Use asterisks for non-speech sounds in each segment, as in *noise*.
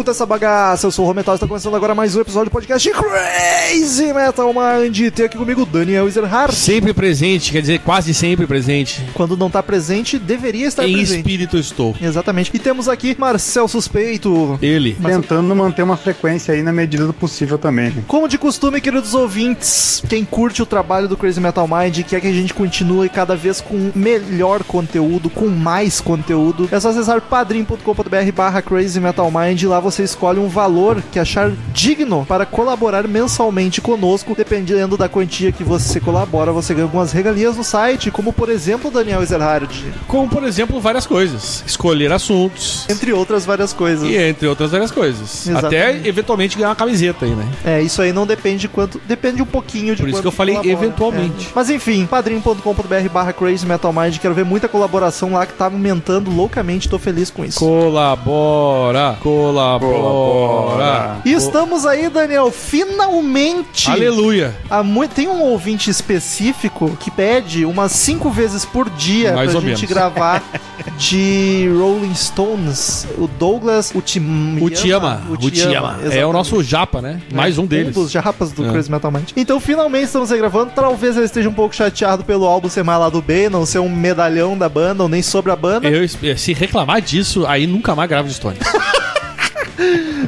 escutam essa bagaça. Eu sou o Rometal e está começando agora mais um episódio do podcast Crazy Metal Mind. Tem aqui comigo o Daniel Ezerhard. Sempre presente, quer dizer, quase sempre presente. Quando não tá presente, deveria estar em presente. espírito eu estou. Exatamente. E temos aqui Marcel Suspeito. Ele. Tentando manter uma frequência aí na medida do possível também. né? Como de costume, queridos ouvintes, quem curte o trabalho do Crazy Metal Mind e quer que a gente continue cada vez com melhor conteúdo, com mais conteúdo, é só acessar padrim.com.br barra Crazy Metal Mind. Lá você escolhe um valor que achar digno para colaborar mensalmente conosco. Dependendo da quantia que você colabora, você ganha algumas regalias no site, como por exemplo, Daniel Ezerhard, Como, por exemplo, várias coisas. Escolher assuntos. entre outras várias coisas. E entre outras várias coisas. Exatamente. Até eventualmente ganhar uma camiseta aí, né? É, isso aí não depende de quanto. Depende um pouquinho de Por isso que eu falei colabora. eventualmente. É. Mas enfim, padrim.com.br barra Crazy Metal Mind. Quero ver muita colaboração lá que tá aumentando loucamente. Tô feliz com isso. Colabora, colabora. Colabora. E estamos aí, Daniel, finalmente! Aleluia. Há muito, tem um ouvinte específico que pede umas cinco vezes por dia Mais pra gente menos. gravar *laughs* de Rolling Stones. O Douglas Utiyama. Utiama, Utiama. É o nosso japa, né? Mais um deles. Um dos japas do É. Crazy Metal Mind. Então, finalmente estamos aí gravando. Talvez ele esteja um pouco chateado pelo álbum ser mais lá do B, não ser um medalhão da banda, ou nem sobre a banda. Eu, se reclamar disso, aí nunca mais gravo de Stones. *laughs*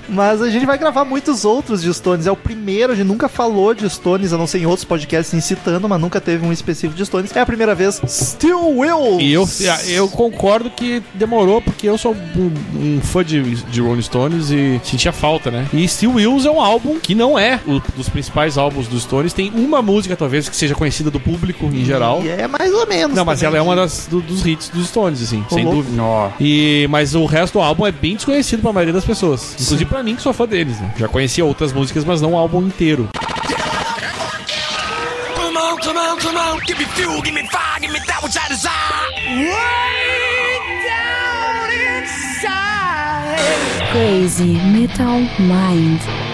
Mas a gente vai gravar muitos outros de Stones. É o primeiro, a gente nunca falou de Stones, a não ser em outros podcasts incitando, mas nunca teve um específico de Stones. É a primeira vez. Still Will! E eu, eu concordo que demorou, porque eu sou um, um fã de, de Rolling Stones e sentia falta, né? E Steel Wheels é um álbum que não é o dos principais álbuns dos Stones. Tem uma música, talvez, que seja conhecida do público em geral. E é mais ou menos. Não, mas também. ela é uma das, do- dos hits dos Stones, assim, sem louco. dúvida. Ó, E, mas o resto do álbum é bem desconhecido pra maioria das pessoas. Inclusive pra mim, que sou fã deles, né? Já conhecia outras músicas, mas não o álbum inteiro. Come on, come on, come on, give me fuel, give me fire, give me that which I desire. Way down inside. Crazy Metal Mind.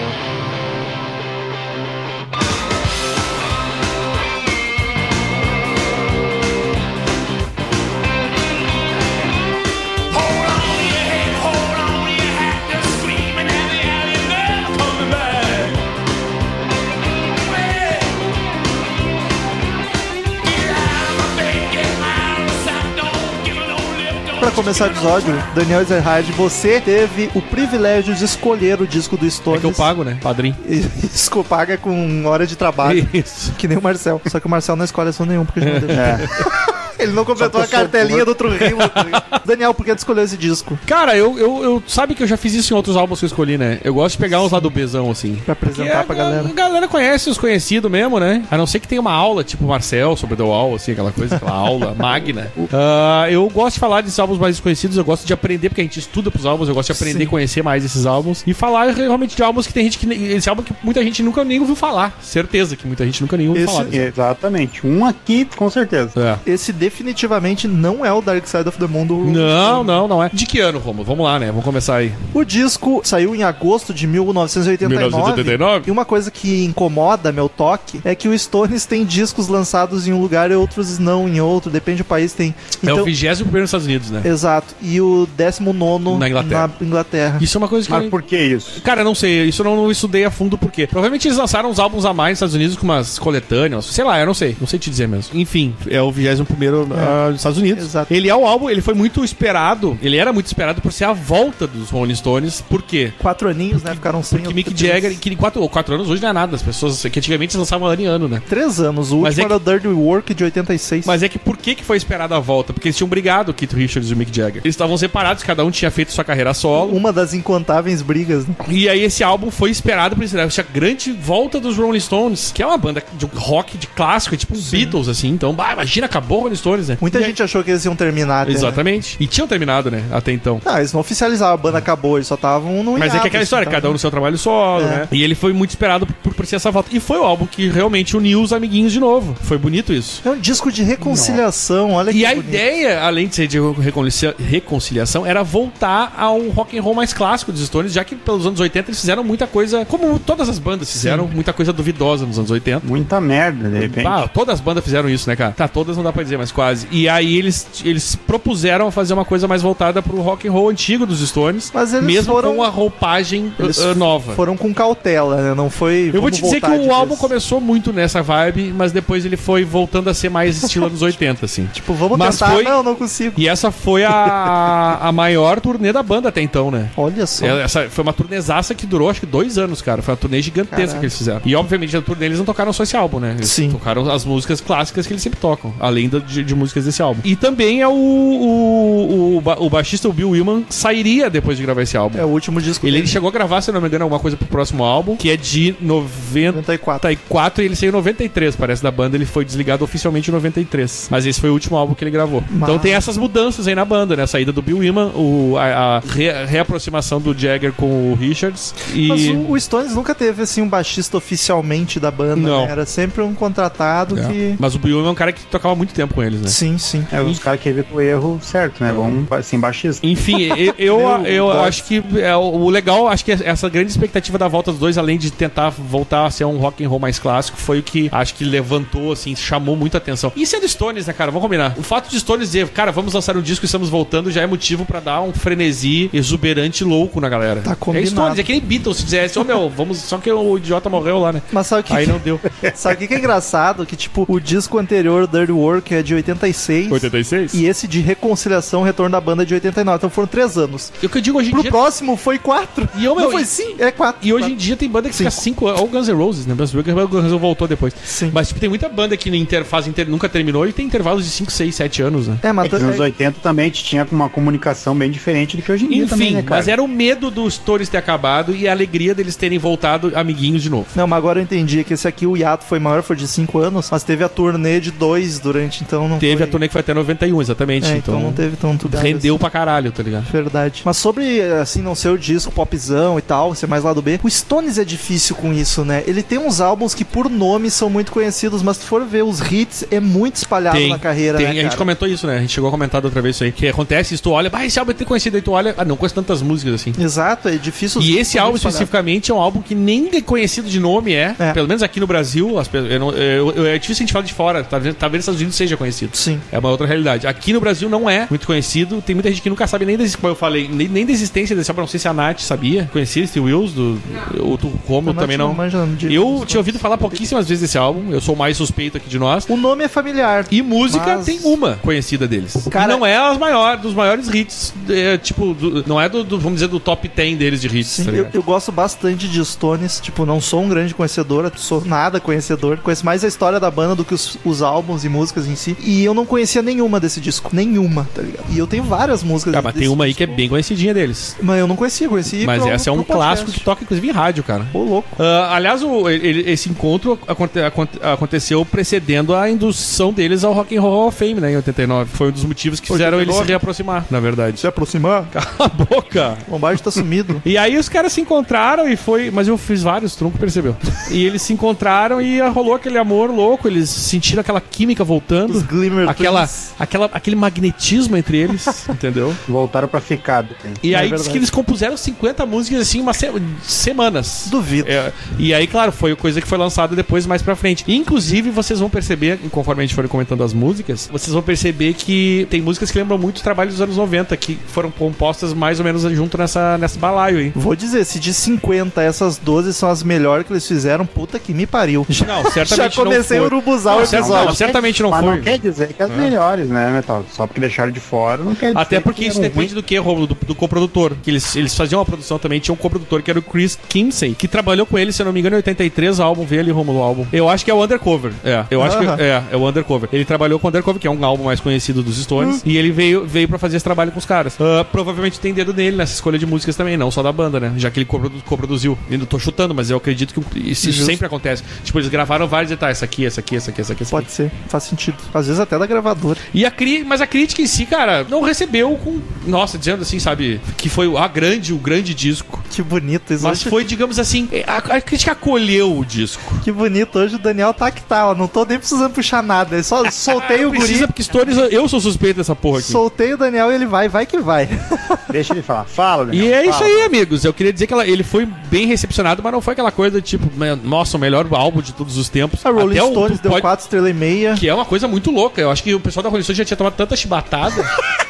Pra começar o episódio, Daniel Ezerhard, você teve o privilégio de escolher o disco do É Stones. que eu pago, né? Padrinho. *laughs* Isso paga com hora de trabalho. Isso. Que nem o Marcel. Só que o Marcel não escolhe som nenhum, porque a gente não *laughs* deixa. é. Ele não completou a cartelinha do gordo. Trujillo. *laughs* Daniel, por que tu escolheu esse disco? Cara, eu, eu, eu. Sabe que eu já fiz isso em outros álbuns que eu escolhi, né? Eu gosto de pegar uns lá do Bzão, assim. Pra apresentar pra a- galera. A galera conhece os conhecidos mesmo, né? A não ser que tenha uma aula, tipo Marcel, sobre The Wall, assim, aquela coisa, aquela *laughs* aula magna. Ah, eu gosto de falar desses álbuns mais desconhecidos, eu gosto de aprender, porque a gente estuda pros álbuns, eu gosto de aprender e conhecer mais esses álbuns. E falar realmente de álbuns que tem gente que. Esse álbum que muita gente nunca nem ouviu falar. Certeza que muita gente nunca nem ouviu Esse- falar. Exatamente. Um aqui, com certeza. É. Esse definitivamente não é o Dark Side of the Moon do Não, não, não é. De que ano, Romulo? Vamos lá, né? Vamos começar aí. O disco saiu em agosto de 1989. 1989? E uma coisa que incomoda meu toque é que o Stones tem discos lançados em um lugar e outros não em outro. Depende do país, tem. é Então, o 21 nos Estados Unidos, né? Exato. E o 19 Na Inglaterra. na Inglaterra. Isso é uma coisa que. Mas por que isso? Cara, eu não sei, isso eu não, não estudei a fundo por quê. Provavelmente eles lançaram uns álbuns a mais nos Estados Unidos com umas coletâneas, sei lá, eu não sei, não sei te dizer mesmo. Enfim, é o 21 primeiro ah, nos Estados Unidos. Exato. Ele é o álbum, ele foi muito esperado, ele era muito esperado por ser a volta dos Rolling Stones, por quê? Quatro aninhos, né? Ficaram sem. Que Mick Jagger, que quatro, quatro anos hoje não é nada, as pessoas que antigamente lançavam ano em ano, né? Três anos. O Mas último é era o Dirty Work de 86. Mas é que por que, que foi esperada a volta? Porque eles tinham brigado, o Keith Richards e o Mick Jagger. Eles estavam separados, cada um tinha feito sua carreira solo. Uma das incontáveis brigas, né? E aí esse álbum foi esperado por essa essa grande volta dos Rolling Stones, que é uma banda de rock de clássico, é tipo um Beatles, assim. Então, bah, imagina, acabou o Rolling Stones, né? Muita E gente achou que eles iam terminar. até, aí- né? Exatamente. E tinham terminado, né? Até então. Não, eles não oficializaram, a banda acabou, eles só estavam no Mas é que aquela história, assim, cada um no seu trabalho solo, É. né? E ele foi muito esperado por, por ser essa volta. E foi o álbum que realmente uniu os amiguinhos de novo. Foi bonito isso. É um disco de reconciliação, olha que E a bonito. ideia, além de ser de reconcilia- reconciliação, era voltar ao rock and roll mais clássico dos Stones, já que pelos anos 80 eles fizeram muita coisa, como todas as bandas fizeram, muita coisa duvidosa nos anos 80. Muita merda, de repente. Ah, todas as bandas fizeram isso, né, cara? Tá, todas não dá pra dizer, mas quase. E aí eles, eles propuseram fazer uma coisa mais voltada pro rock and roll antigo dos Stones, Mas eles mesmo foram- com a roupagem Eles uh, nova. Foram com cautela, né? Não foi. Eu vou te dizer que o álbum vez. começou muito nessa vibe, mas depois ele foi voltando a ser mais estilo anos *laughs* 80, assim. Tipo, vamos Mas tentar. foi- Não, não consigo. E essa foi a, *laughs* a maior turnê da banda até então, né? Olha só. É, Essa foi uma turnezaça que durou acho que dois anos, cara. Foi uma turnê gigantesca Caraca. que eles fizeram. E obviamente na turnê eles não tocaram só esse álbum, né? Eles Sim. tocaram as músicas clássicas que eles sempre tocam, além de, de músicas desse álbum. E também é o, o, o, o baixista, o Bill Willman, sairia depois de gravar esse álbum. É o último disco Ele, dele. chegou a gravar, se não me engano, alguma coisa pro próximo álbum, que é de 94 94. e ele saiu em 93, parece, da banda. Ele foi desligado oficialmente em 93. Mas esse foi o último álbum que ele gravou. Então Mas- tem essas mudanças aí na banda, né? A saída do Bill Wyman, o, a, a re- reaproximação do Jagger com o Richards. E. Mas o, o Stones nunca teve assim um baixista oficialmente da banda, Não. né? Era sempre um contratado É. que. Mas o Bill Wyman é um cara que tocava muito tempo com eles, né? Sim, sim. É, os caras que evitam o erro certo, né? Vão sem baixista. Enfim, *laughs* eu, eu, eu acho que é, o legal, acho que essa grande expectativa da volta dos dois, além de tentar voltar a ser um rock and roll mais clássico, foi o que acho que levantou, assim, chamou muita atenção. E sendo Stones, né, cara? Vamos combinar. O fato de Stones dizer, cara, vamos lançar um disco e estamos voltando, já é motivo pra dar um frenesi exuberante louco na galera. Tá É combinado. Stones, é que nem Beatles se dissesse, ô meu, vamos, só que o idiota morreu lá, né? Mas sabe o que, Aí não deu. *laughs* sabe o que que é engraçado? Que, tipo, o disco anterior, Dirty Work, é de 86. 86? E esse de reconciliação, retorno da banda é de 89. Então foram três anos. E o que eu digo hoje em Pro dia. próximo foi quatro. E eu, meu, não foi sim? É quatro. E hoje em dia tem banda que fica Cinco. cinco anos. Ou Guns N' Roses, né? Guns N' Roses voltou depois. Sim. Mas tipo, tem muita banda que inter, fase inter, nunca terminou e tem intervalos de 5, 6, 7 anos, né? É, mas É que nos anos 80 também tinha uma comunicação bem diferente do que hoje em dia Enfim, também, né, mas era o medo dos Stories ter acabado e a alegria deles terem voltado amiguinhos de novo. Não, mas agora eu entendi que esse aqui, o hiato foi maior, foi de 5 anos, mas teve a turnê de dois durante, então não Teve foi... a turnê que foi até 91, exatamente. É, então, então, não teve tanto rendeu pra caralho, tá ligado? assim. Verdade. Mas sobre, assim, não ser o disco popzão e tal, ser mais lado B, o Stones é difícil com isso, né? Ele tem uns álbuns que por nome são muito conhecidos, mas se for ver os hits, é muito espalhado na carreira, tem. né, a gente comentou isso, né? A gente chegou a comentar outra vez isso aí. Que acontece, isso tu olha, ah, esse álbum é ter conhecido, aí tu olha, ah, não conheço tantas músicas assim. Exato, é difícil... E esse álbum especificamente é um álbum que nem conhecido de nome é. É. Pelo menos aqui no Brasil, as eu não- eu- eu- é difícil a gente falar de fora. Tá talvez nos Estados Unidos seja conhecido. Sim. É uma outra realidade. Aqui no Brasil não é muito conhecido. Tem muita gente que nunca sabe nem da, exi- como eu falei, nem, nem da existência desse álbum. Não sei se a Nath sabia. Conhecia esse Wills, do, o Romulo Nath também não. não Eu tinha ouvido falar pouquíssimas vezes desse álbum. Eu sou o mais suspeito aqui de nós. O nome é familiar. E música Mas- tem uma conhecida deles. Cara- e não é as maiores, dos maiores hits. é, tipo, do- não é do, do- vamos dizer, do top 10 deles de hits. Sim, tá eu, eu gosto bastante de Stones. Tipo, não sou um grande conhecedor, sou nada conhecedor. Conheço mais a história da banda do que os, os álbuns e músicas em si. E eu não conhecia nenhuma desse disco. Nenhuma, tá ligado? E eu tenho várias músicas Ah, mas tem uma aí que é bem conhecidinha deles. Mas eu não conhecia, conheci. Mas pro- essa é um clássico que toca, inclusive, em rádio, cara. Ô, louco. Ah, aliás, o- ele- esse encontro aconte- aconte- aconteceu precedendo a indução deles ao Rock and Roll Hall of Fame, né, em 89. Foi um dos motivos que fizeram eles se 89? reaproximar, na verdade. Se aproximar, *laughs* Cala a boca! o Lombardi tá sumido. *laughs* E aí os caras se encontraram e foi. Mas eu fiz vários, tronco percebeu. E eles se encontraram e rolou aquele amor louco, eles sentiram aquela química voltando. Os Glimmer Aquela, Twins. aquela, aquele magnetismo entre eles, *laughs* entendeu? Voltaram pra ficar. tem. E É aí diz verdade. que eles compuseram 50 músicas assim, uma se- semanas. Duvido. É, e aí, claro, foi coisa que foi lançada depois mais pra frente. Inclusive, vocês vão perceber, conforme a gente for comentando as músicas, vocês vão perceber que tem músicas que lembram muito os trabalhos dos anos 90, que foram compostas mais ou menos junto nessa, nessa balaio aí. Vou dizer, se de 50 essas 12 são as melhores que eles fizeram, puta que me pariu. Não, certamente *laughs* Já comecei a não foi. urubuzar o Não, episódio. não, certamente não Mas foi. não quer dizer que as melhores, né, Metal? Só porque deixaram de fora, não quer dizer Até porque que isso eram depende do que, Romulo, do, do coprodutor. Que eles, eles faziam uma produção também, tinha um coprodutor que era o Chris Kinsey, que trabalhou com ele, se eu não me engano, em 83, o álbum, vê ali, Romulo, o álbum. Eu acho que é o Undercover. É, eu acho Aham. que é, é o Undercover. Ele trabalhou com o Undercover, que é um álbum mais conhecido dos Stones, e ele veio, veio pra fazer esse trabalho com os caras. Ah, provavelmente tem dedo nele nessa escolha de músicas também, não só da banda, né? Já que ele coprodu- coproduziu. Ainda tô chutando, mas eu acredito que isso Justo. sempre acontece. Tipo, eles gravaram vários detalhes, essa aqui, essa aqui, essa aqui, essa aqui, essa aqui. Pode ser, faz sentido. Às vezes até da gravadora. E a cri... Mas a crítica em si, cara, não recebeu com. Nossa, dizendo assim, sabe? Que foi a grande, o grande disco. Que bonito isso. Mas Hoje- foi, digamos assim, a, a crítica acolheu o disco. Que bonito. Hoje o Daniel tá que tá, ó. Não tô nem precisando puxar nada. Eu só *laughs* soltei o Não precisa, guri. porque Stories, eu sou suspeito dessa porra aqui. Soltei o Daniel e ele vai, vai que vai. *laughs* Deixa ele falar. Fala, E Daniel, é isso fala. aí, amigos. Eu queria dizer que ela- ele foi bem recepcionado, mas não foi aquela coisa tipo, "Man, nossa, o melhor álbum de todos os tempos. A Rolling Até o- Stones tu deu pode- 4 estrelas e meia. Que é uma coisa muito louca. Louca. Eu acho que o pessoal da Rolling Stone já tinha tomado tanta chibatada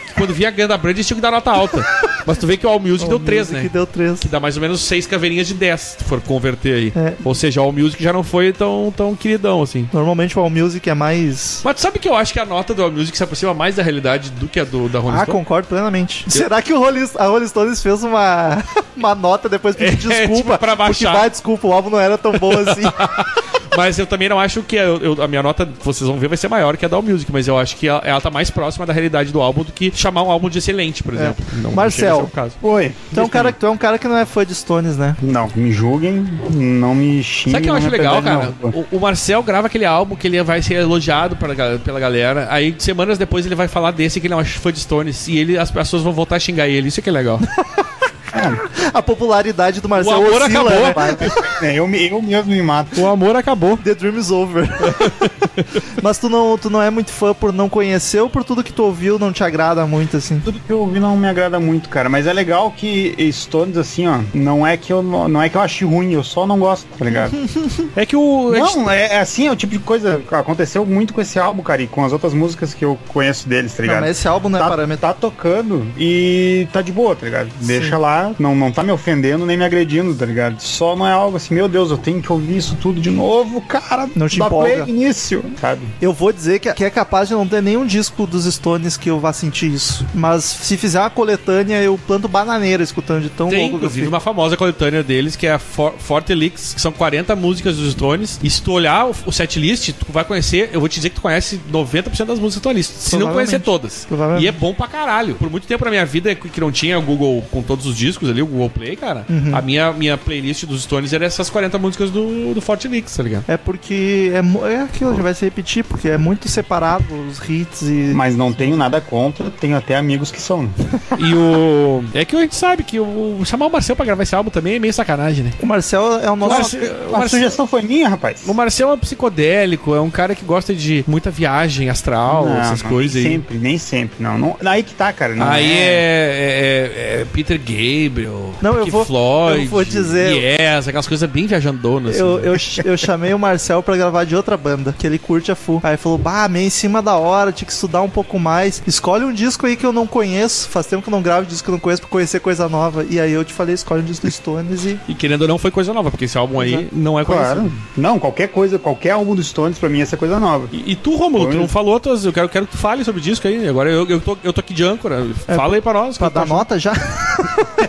que *laughs* quando via a Ganda Brand eles tinham que dar nota alta. Mas tu vê que o All Music deu 3, né? Que deu 3. Que dá mais ou menos 6 caveirinhas de 10, se for converter aí. É. Ou seja, o All Music já não foi tão, tão queridão assim. Normalmente o All Music é mais. Mas tu sabe que eu acho que a nota do All Music se aproxima mais da realidade do que a do, da Rolling Ah, Stone? concordo plenamente. Será que o Rolling, a Rolling Stones fez uma, *laughs* uma nota depois *laughs* pedir É, desculpa? tipo, pra baixar. Porque, vai, desculpa, o álbum não era tão bom assim. Mas eu também não acho que a, eu- a minha nota, vocês vão ver, vai ser maior que a da All Music, mas eu acho que ela, ela tá mais próxima da realidade do álbum do que chamar um álbum de excelente, por exemplo. Não, não Marcel. chega a ser o caso. Oi. tu, é um cara, tu é um cara que não é fã de Stones, né? Não, me julguem, não me xinguem. Sabe o que eu não acho legal, cara? O, o Marcel grava aquele álbum que ele vai ser elogiado pela, ga- pela galera. Aí, semanas depois, ele vai falar desse que ele não é fã de Stones. E ele, as pessoas vão voltar a xingar ele. Isso é que é legal. *laughs* *laughs* A popularidade do O Marcel amor oscila, acabou. né? *laughs* É, eu, me- eu mesmo me mato. O amor acabou. The Dream is over. *laughs* Mas tu não, tu não é muito fã por não conhecer ou por tudo que tu ouviu não te agrada muito, assim? Tudo que eu ouvi não me agrada muito, cara. Mas é legal que Stones, assim, ó, não é que eu não, não é que eu ache ruim, eu só não gosto, tá ligado? É que o. gente- não, é, é assim, é o tipo de coisa. Aconteceu muito com esse álbum, cara, e com as outras músicas que eu conheço deles, tá Não, ligado? mas esse álbum não é tá, parâmetro. tá tocando e tá de boa, tá ligado? Deixa lá, não, não tá me ofendendo nem me agredindo, tá ligado? Só não é algo assim, meu Deus, eu tenho que ouvir isso tudo de novo, cara. Não te empolga. no início, sabe? Eu vou dizer que, que é capaz de não ter nenhum disco dos Stones que eu vá sentir isso. Mas se fizer uma coletânea, eu planto bananeira escutando de tão Tem, louco que eu fico. uma famosa coletânea deles, que é a For Forte Leaks, que são 40 músicas dos Stones. E se tu olhar o, o setlist, tu vai conhecer, eu vou te dizer que tu conhece 90% das músicas da tua lista. Se não conhecer todas. E é bom pra caralho. Por muito tempo na minha vida, que não tinha o Google com todos os discos ali, o Google Play, cara, Uhum. a minha, minha playlist dos Stones era essas 40 músicas do, do Forte Leaks, tá ligado? É porque é, é aquilo, a gente vai se repetir, porque é muito separado os hits e. Mas não tenho nada contra, tenho até amigos que são. *laughs* E o. É que a gente sabe que o. Chamar o Marcel pra gravar esse álbum também é meio sacanagem, né? O Marcel é o nosso. Marcel- o A Marcel- sugestão foi minha, rapaz. O Marcel é um psicodélico, é um cara que gosta de muita viagem astral, Não, essas não, coisas nem aí. sempre, nem sempre, não. não aí que tá, cara. Não Aí é... é, é- é Peter Gabriel, Não, eu Pink vou- Floyd, eu vou dizer- Yes, aquelas coisas bem viajandonas. Eu, assim. eu, ch- eu chamei o Marcel pra gravar de outra banda, que ele curte a full. Aí ele falou, bah, meio em cima da hora, tinha que estudar um pouco mais. Escolhe um disco aí que eu não conheço. Faz tempo que eu não gravo disco que eu não conheço pra conhecer coisa nova. E aí eu te falei, escolhe um disco do Stones e. E querendo ou não, foi coisa nova, porque esse álbum aí Exato. não é conhecido. Claro. Não, qualquer coisa, qualquer álbum dos Stones pra mim essa é coisa nova. E, e tu, Romulo, tu não falou, tuas, eu quero, quero que tu fale sobre o disco aí. Agora eu, eu, tô, eu tô aqui de âncora. Fala aí pra nós. Pra tu dar nota já? *laughs*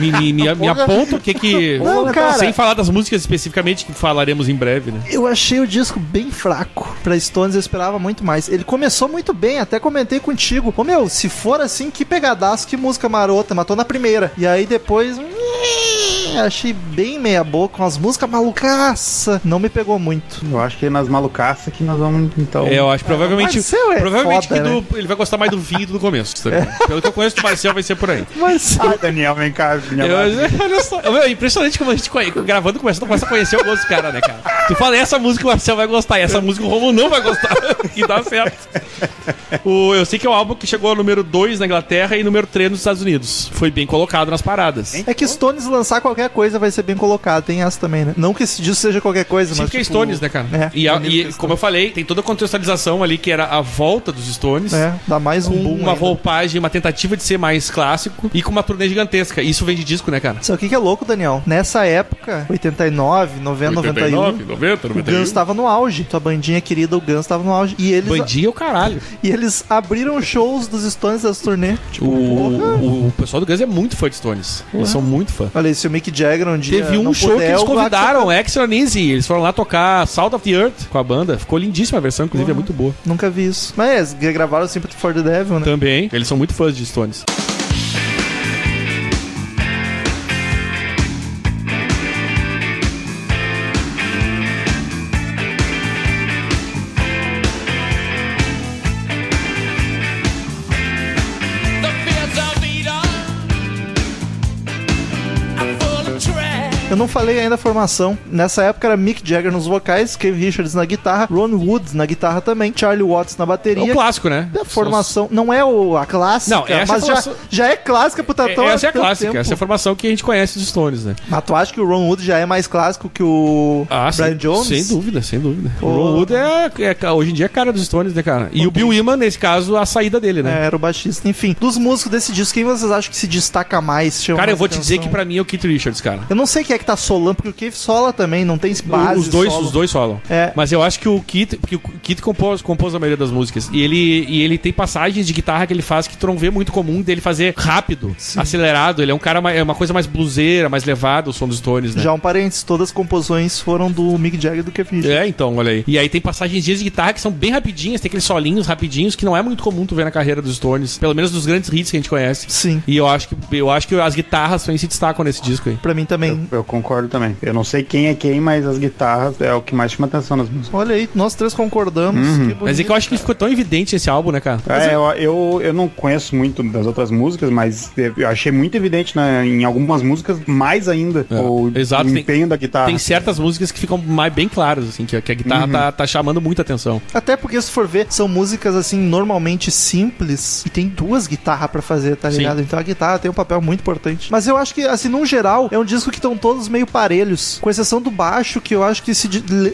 Me, me, me, me aponta o que que... Não, cara. Sem falar das músicas especificamente, que falaremos em breve, né? Eu achei o disco bem fraco. Pra Stones eu esperava muito mais. Ele começou muito bem, até comentei contigo. Ô meu, se for assim, que pegadaço, que música marota, matou na primeira. E aí depois. Achei bem meia boca, com as músicas malucaça. Não me pegou muito. Eu acho que é nas malucaças que nós vamos, então... É, eu acho provavelmente. Marcel é provavelmente foda, que né? do- ele vai gostar mais do fim e do começo. Tá *laughs* ligado? Pelo que eu conheço do Marcel, vai ser por aí. Mas. Ah, Daniel, vem cá. Minha Eu, *laughs* olha só, meu, é impressionante como a gente conhe- gravando começa, tu começa a conhecer o gosto do cara, né, cara? Tu fala, essa música o Marcel vai gostar, e essa música o Romulo não vai gostar. *laughs* e dá certo. O, eu sei que é o álbum que chegou ao número 2 na Inglaterra e número 3 nos Estados Unidos. Foi bem colocado nas paradas. É que Stones lançar qualquer coisa vai ser bem colocado. Tem essa também, né? Não que esse disco seja qualquer coisa, Sim, mas. porque é tipo, Stones, né, cara? É, e, a- e, que é como eu falei, tem toda a contextualização ali que era a volta dos Stones. É, dá mais um boom. uma ainda. roupagem, uma tentativa de ser mais clássico e com uma turnê gigantesca. Isso vem de disco, né, cara? Sabe o que que é louco, Daniel? Nessa época, 89, 90, 91. 90, O Guns tava no auge. Tua bandinha querida, o Guns tava no auge. E eles, Bandinha é o caralho. e eles abriram shows dos Stones das turnê. Tipo, O, o, o pessoal do Guns é muito fã de Stones. Eles são muito fã. Olha se o Mick Jagger um dia Teve um não show puder, que eles convidaram, Extra Easy. Eles foram lá tocar Salt of the Earth com a banda. Ficou lindíssima a versão, inclusive é muito boa. Nunca vi isso. Mas é, gravaram Sympathy for the Devil, né? Também, eles são muito fãs de Stones. Eu não falei ainda a formação. Nessa época era Mick Jagger nos vocais, Keith Richards na guitarra, Ron Wood na guitarra também, Charlie Watts na É o bateria. clássico, né? A formação não é o, a clássica, Não, essa mas é já, formação- já é clássica pro Tatão. É, essa é a clássica, tempo. essa é a formação que a gente conhece dos Stones, né? Mas tu acha que o Ron Wood já é mais clássico que o Brian Ah, sem, Jones? Sem dúvida, sem dúvida. O Ron Wood é, é- hoje em dia é cara dos Stones, né, cara? E o Bill Wyman, nesse caso, a saída dele, né? É, era o baixista. Enfim, dos músicos desse disco, quem vocês acham que se destaca mais? Cara, eu vou te dizer que pra mim é o Keith Richards, cara. Eu não sei quem é que tá solando, porque o Keith sola também, não tem base os dois, solo. os dois solam. É. Mas eu acho que o Kit, porque o Kit compôs, compôs a maioria das músicas. E ele, e ele tem passagens de guitarra que ele faz que tu não vê muito comum dele fazer rápido, acelerado. Ele é um cara mais, é uma coisa mais bluseira, mais levada o som dos Stones, né? Já um parênteses, todas as composições foram do Mick Jagger e do Keith Richards. É, então, olha aí. E aí tem passagens de guitarra que são bem rapidinhas, tem aqueles solinhos rapidinhos que não é muito comum tu ver na carreira dos Stones, pelo menos dos grandes hits que a gente conhece. Sim, E eu acho que eu acho que as guitarras também se destacam nesse disco aí. pra mim também. Eu concordo também. Eu não sei quem é quem, mas as guitarras é o que mais chama atenção nas músicas. Olha aí, nós três concordamos. Uhum. Mas é que eu acho que ficou tão evidente esse álbum, né, cara? É, eu, eu, eu não conheço muito das outras músicas, mas eu achei muito evidente né, em algumas músicas mais ainda É, o, exato, o tem- empenho da guitarra. Tem certas músicas que ficam mais bem claras, assim, que, a- que a guitarra tá, tá chamando muita atenção. Até porque se for ver, são músicas assim, normalmente simples, e tem duas guitarras pra fazer, tá Sim. ligado? Então a guitarra tem um papel muito importante. Mas eu acho que, assim, num geral, é um disco que estão todos meio parelhos, com exceção do baixo, que eu acho que se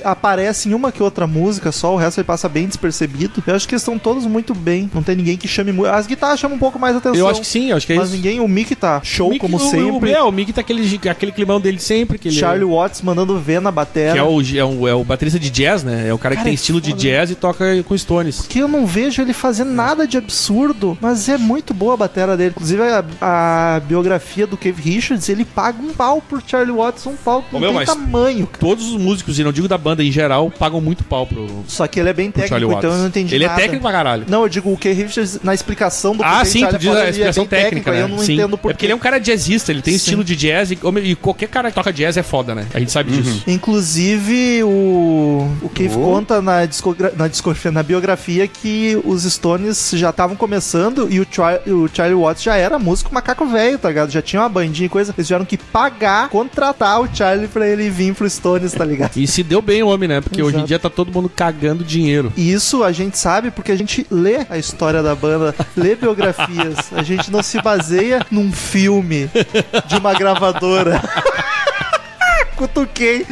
aparece em uma que outra música só, o resto ele passa bem despercebido. Eu acho que eles estão todos muito bem, não tem ninguém que chame muito. As guitarras chamam um pouco mais atenção. Eu acho que sim, eu acho que é Mas isso. ninguém, o Mick tá show O Mick- como o- sempre. O, é, o Mick tá aquele, aquele climão dele sempre. Que ele, Charlie Watts mandando ver na batera. Que é o, é, o, é o baterista de jazz, né? É o cara, Cara, que tem é estilo de foda. jazz e toca com Stones. que eu não vejo ele fazer nada de absurdo, mas é muito boa a batera dele. Inclusive, a, a biografia do Keith Richards, ele paga um pau por Charlie Watts, um pau não meu, tem tamanho. cara. Todos os músicos, e não digo da banda em geral, pagam muito pau pro, Só que ele é bem técnico, então eu não entendi ele nada. é técnico pra caralho. Não, eu digo o Keith Richards na explicação do Ah, sim, tu diz a ele é explicação bem técnica, né? Eu não Sim. entendo É por porque ele é um cara jazzista, ele tem Sim. estilo de jazz, e, e qualquer cara que toca jazz é foda, né? A gente sabe disso. Inclusive, o, o Keith Oh. conta na, discogra- na, discografia, na biografia que os Stones já estavam começando e o, Char- o Charlie Watts já era músico macaco velho, tá ligado? Já tinha uma bandinha e coisa. Eles tiveram que pagar, contratar o Charlie pra ele vir pro Stones, tá ligado? E se deu bem o homem, né? Porque hoje em Exato. dia tá todo mundo cagando dinheiro. E isso a gente sabe porque a gente lê a história da banda, lê biografias. A gente não se baseia num filme de uma gravadora. *laughs* Cutuquei.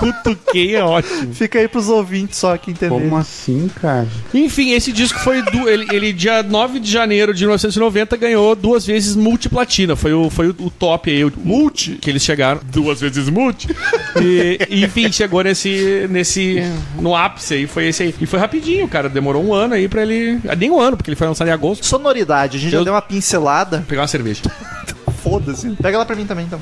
Cutuquei é ótimo. Fica aí pros ouvintes só que entenderem. Como assim, cara? Enfim, esse disco foi do. Ele, ele, dia 9 de janeiro de 1990, ganhou duas vezes multiplatina. Foi o, foi o, o top aí, o multi, que eles chegaram. Duas vezes multi. E, enfim, chegou nesse. nesse. no ápice aí, foi esse aí. E foi rapidinho, cara. Demorou um ano aí pra ele. ah, Nem um ano, porque ele foi lançado em agosto. Sonoridade, a gente já Eu- deu uma pincelada. Vou pegar uma cerveja. *laughs* Foda-se. Pega ela pra mim também, então.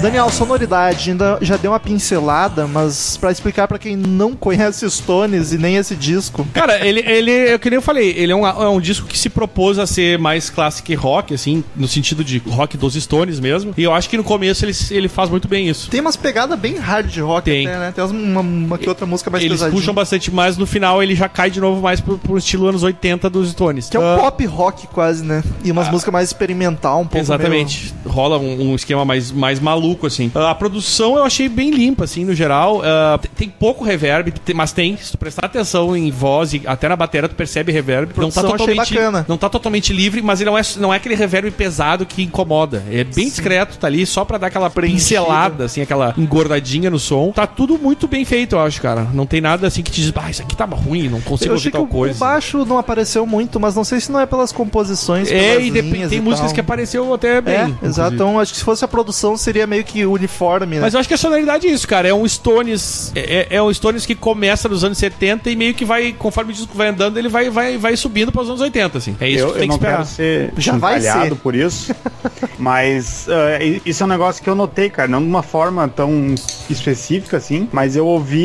Daniel, sonoridade, ainda já deu uma pincelada, mas pra explicar pra quem não conhece Stones e nem esse disco. Cara, ele, ele, é que nem eu falei, ele é um, é um disco que se propôs a ser mais classic rock, assim, no sentido de rock dos Stones mesmo. E eu acho que no começo ele, ele faz muito bem isso. Tem umas pegadas bem hard rock Tem. até, né? Tem uma, uma que outra música mais Eles pesadinha. puxam bastante, mas no final ele já cai de novo mais pro, pro estilo anos 80 dos Stones. Que é um Ah, pop rock quase, né? E umas músicas mais experimental, um pouco Exatamente. Rola um, um esquema mais, mais maluco, assim. Ah, a produção eu achei bem limpa, assim, no geral. T- tem pouco reverb, mas tem. Se tu prestar atenção em voz e até na bateria, tu percebe reverb. Não tá totalmente, não tá totalmente livre, mas ele não é, não é aquele reverb pesado que incomoda. É bem discreto, tá ali só pra dar aquela pincelada, assim, aquela engordadinha no som. Tá tudo muito bem feito, eu acho, cara. Não tem nada assim que te diz, ah, isso aqui tava ruim, não consigo Eu ouvir tal coisa. o baixo não apareceu muito, mas não sei se não é pelas composições, É, e dep- linhas tem e músicas tal. que apareceu até bem. É, exato. Então acho que se fosse a produção seria meio que uniforme, né? Mas eu acho que a sonoridade é isso, cara. É um Stones. É, é um Stones que começa nos anos 70 e meio que vai, conforme o disco vai andando, ele vai, vai, vai subindo para os anos 80, assim. É isso eu, que tu tem eu que esperar. quero ser *laughs* Já vai ser. por isso, *laughs* mas i- isso é um negócio que eu notei, cara, não de uma forma tão específica assim, mas eu ouvi,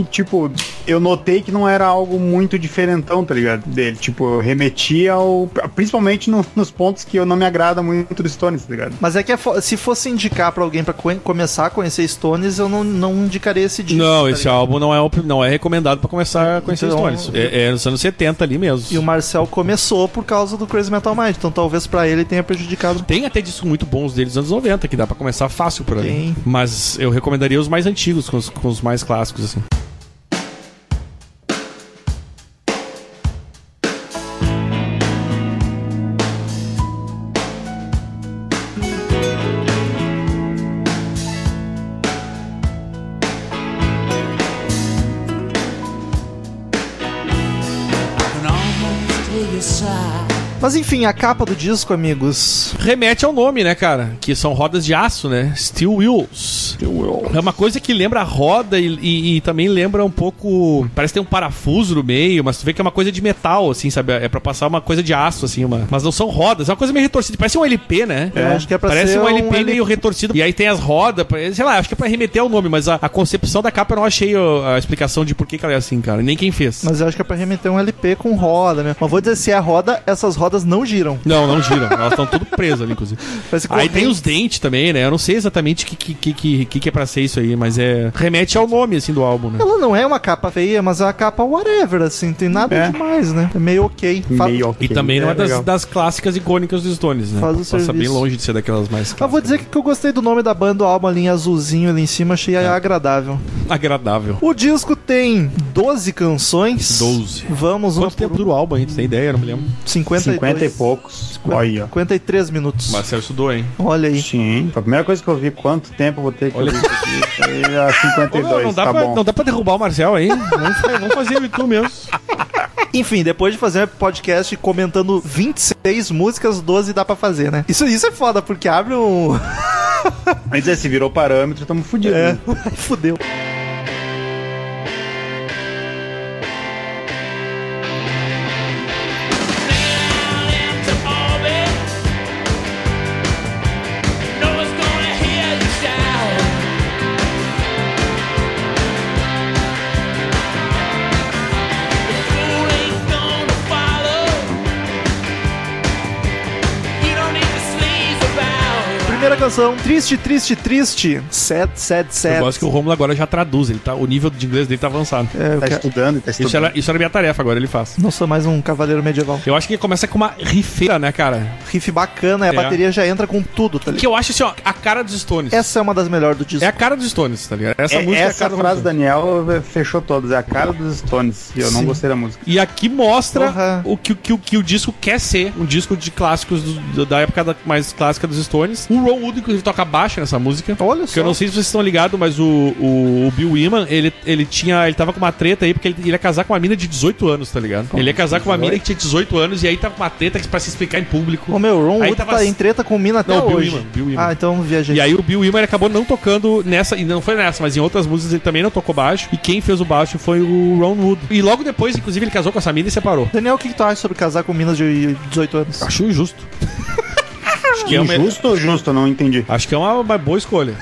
e, tipo, eu notei que não era algo muito diferentão, tá ligado? Dele. Tipo, eu remetia ao. Principalmente no- nos pontos que eu não me agrada muito do Stones, tá ligado? Mas é que é se fosse indicar pra alguém co- começar a conhecer Stones, eu não, não indicaria esse disco. Não, tá esse ligado? álbum não é, não é recomendado pra começar a conhecer Então, Stones. É, é nos anos 70 ali mesmo. E o Marcel começou por causa do Crazy Metal Mind, então talvez pra ele tenha prejudicado. Tem até discos muito bons deles dos anos 90, que dá pra começar fácil por ali. Tem. Mas eu recomendaria os mais antigos, com os, com os mais clássicos, assim. Enfim, a capa do disco, amigos. Remete ao nome, né, cara? Que são rodas de aço, né? Steel Wheels. É uma coisa que lembra a roda e, e- e também lembra um pouco. Parece que tem um parafuso no meio, mas tu vê que é uma coisa de metal, assim, sabe? É pra passar uma coisa de aço, assim, uma... mas não são rodas. É uma coisa meio retorcida. Parece um LP, né? Eu acho que é pra Parece ser um um LP LP. meio retorcido. E aí tem as rodas, sei lá, acho que é pra remeter ao nome, mas a, a concepção da capa eu não achei ó, a explicação de por que, que ela é assim, cara. Nem quem fez. Mas eu acho que é pra remeter um LP com roda, né? Mas vou dizer, se é roda, essas rodas não giram. Não, não giram. Elas estão tudo presas ali, inclusive. Parece Aí tem os dentes também, né? Eu não sei exatamente o que, que, que, que, que é pra ser isso aí, mas é. Remete ao nome, assim, do álbum, né? Ela não é uma capa feia, mas é uma capa whatever, assim, tem nada É. demais, né? É meio ok. Fa- Meio ok. E também não é das, legal. das clássicas icônicas dos Stones, né? Faz o Passa serviço. bem longe de ser daquelas mais Mas vou dizer que eu gostei do nome da banda, o álbum ali em azulzinho ali em cima, achei É. agradável. agradável. O disco tem 12 canções. 12. Vamos, uma Quanto tempo por dura o álbum aí? Tu tem ideia? Eu não me lembro. 52. 50 e poucos. Olha aí, ó. 53 minutos. Marcelo estudou, hein? Olha aí. Sim, foi a primeira coisa que eu vi. Quanto tempo eu vou ter que Olha ouvir isso aqui? Foi a 52, Ô, meu, não, dá tá pra, bom. não dá pra derrubar o Marcel aí. Vamos, vamos fazer o tu mesmo. *laughs* Enfim, depois de fazer podcast comentando 26 músicas, 12 dá pra fazer, né? Isso, isso é foda, porque abre um. *laughs* Mas é, se virou parâmetro, tamo fudidos. É, né? *laughs* fudeu. Canção, Triste, Triste, Triste. Sad, Sad, Sad. Eu gosto que o Romulo agora já traduz. Ele tá, o nível de inglês dele tá avançado. É, Tá quero- estudando, tá estudando. Isso era, isso era minha tarefa, agora ele faz. Não sou mais um cavaleiro medieval. Eu acho que começa com uma rifeira, né, cara? Riff bacana, e a É. bateria já entra com tudo, tá Que ligado? eu acho assim, ó, a cara dos Stones. Essa é uma das melhores do disco. É a cara dos Stones, tá ligado? Essa É, música é a essa cara dos frase, Stones. Daniel, fechou todas. É a cara dos Stones. E eu não Sim. gostei da música. E aqui mostra Porra. o que, o que, o que o disco quer ser. Um disco de clássicos do- da época da- mais clássica dos Stones. O Ron Wood, inclusive, toca baixo nessa música. Olha Que só. eu não sei se vocês estão ligados, mas o, o, o Bill Wyman, ele, ele tinha. Ele tava com uma treta aí, porque ele, ele ia casar com uma mina de 18 anos, tá ligado? ele ia casar com uma mina que tinha 18 anos e aí tava com uma treta que pra se explicar em público. Ô meu, Ron Aí Wood tava- tá em treta com mina até Não, Bill hoje. Wyman, Bill Wyman. Ah, então viajei. E aí o Bill ele acabou não tocando nessa, e não foi nessa, mas em outras músicas ele também não tocou baixo. E quem fez o baixo foi o Ron Wood. E logo depois, inclusive, ele casou com essa mina e separou. Daniel, o que, que tu acha sobre casar com minas de 18 anos? Acho injusto. Acho que é uma, Injusto ou justo? Não entendi. acho que é uma boa escolha.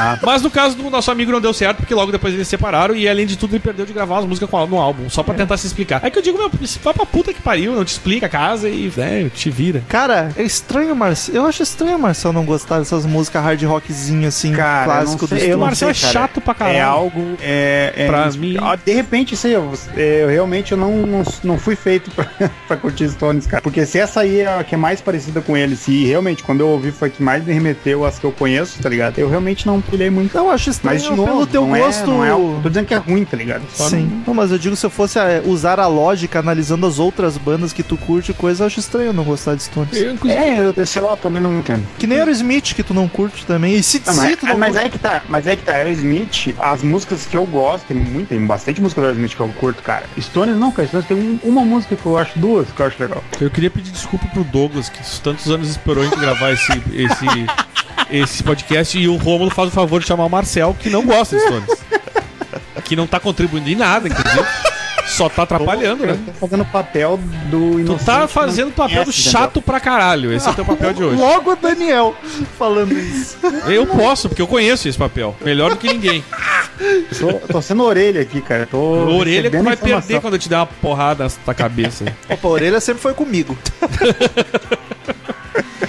Ah. Mas no caso do nosso amigo não deu certo, porque logo depois eles se separaram e além de tudo ele perdeu de gravar umas músicas no álbum, só pra tentar se explicar. Aí que eu digo, meu, vai pra puta que pariu, não te explica a casa e, né, te vira. Cara, é estranho, Marcel. Eu acho estranho o Marcel não gostar dessas músicas hard rockzinho assim, Cara, clássico do sei, eu O não Marcel sei, é chato pra caralho. É algo. É, é- Pra mim- De repente, isso aí, eu, eu realmente eu não, não, não fui feito pra, *laughs* pra curtir Stones, cara. Porque se essa aí é a que é mais parecida com eles, e realmente quando eu ouvi foi a que mais me remeteu às que eu conheço, tá ligado? Eu realmente não pilhei muito. Eu acho estranho Mas de novo, pelo teu não, gosto. é, não é. Tô dizendo que é ruim, tá ligado? Só Sim. Não, mas eu digo, se eu fosse é, usar a lógica analisando as outras bandas que tu curte, coisa, eu acho estranho não gostar de Stones. Eu, não- inclusive, É, eu sei lá, eu também não entendo. Que nem Aerosmith, que tu não curte também. E se, Não, se mas, tu não mas curte... é que tá, mas é que tá, Aerosmith, as músicas que eu gosto, tem muito, tem bastante música do Aerosmith que eu curto, cara. Stones não, cara, Stones tem um- uma música que eu acho duas que eu acho legal. eu queria pedir desculpa pro Douglas, que tantos anos esperou a gente gravar esse, esse, *laughs* esse podcast, e o Romulo faz o favor de chamar o Marcel, que não gosta de Stones. que não tá contribuindo em nada, inclusive. Só tá atrapalhando, né? Tá fazendo o papel do Tu inocente. tá fazendo o papel do chato pra caralho. Esse é o teu papel de hoje. Logo o Daniel falando isso. Eu posso, porque eu conheço esse papel. Melhor do que ninguém. Tô, tô sendo orelha aqui, cara. Tô Orelha que recebendo vai informação. perder quando eu te der uma porrada na tua cabeça. Opa, a orelha sempre foi comigo. *laughs*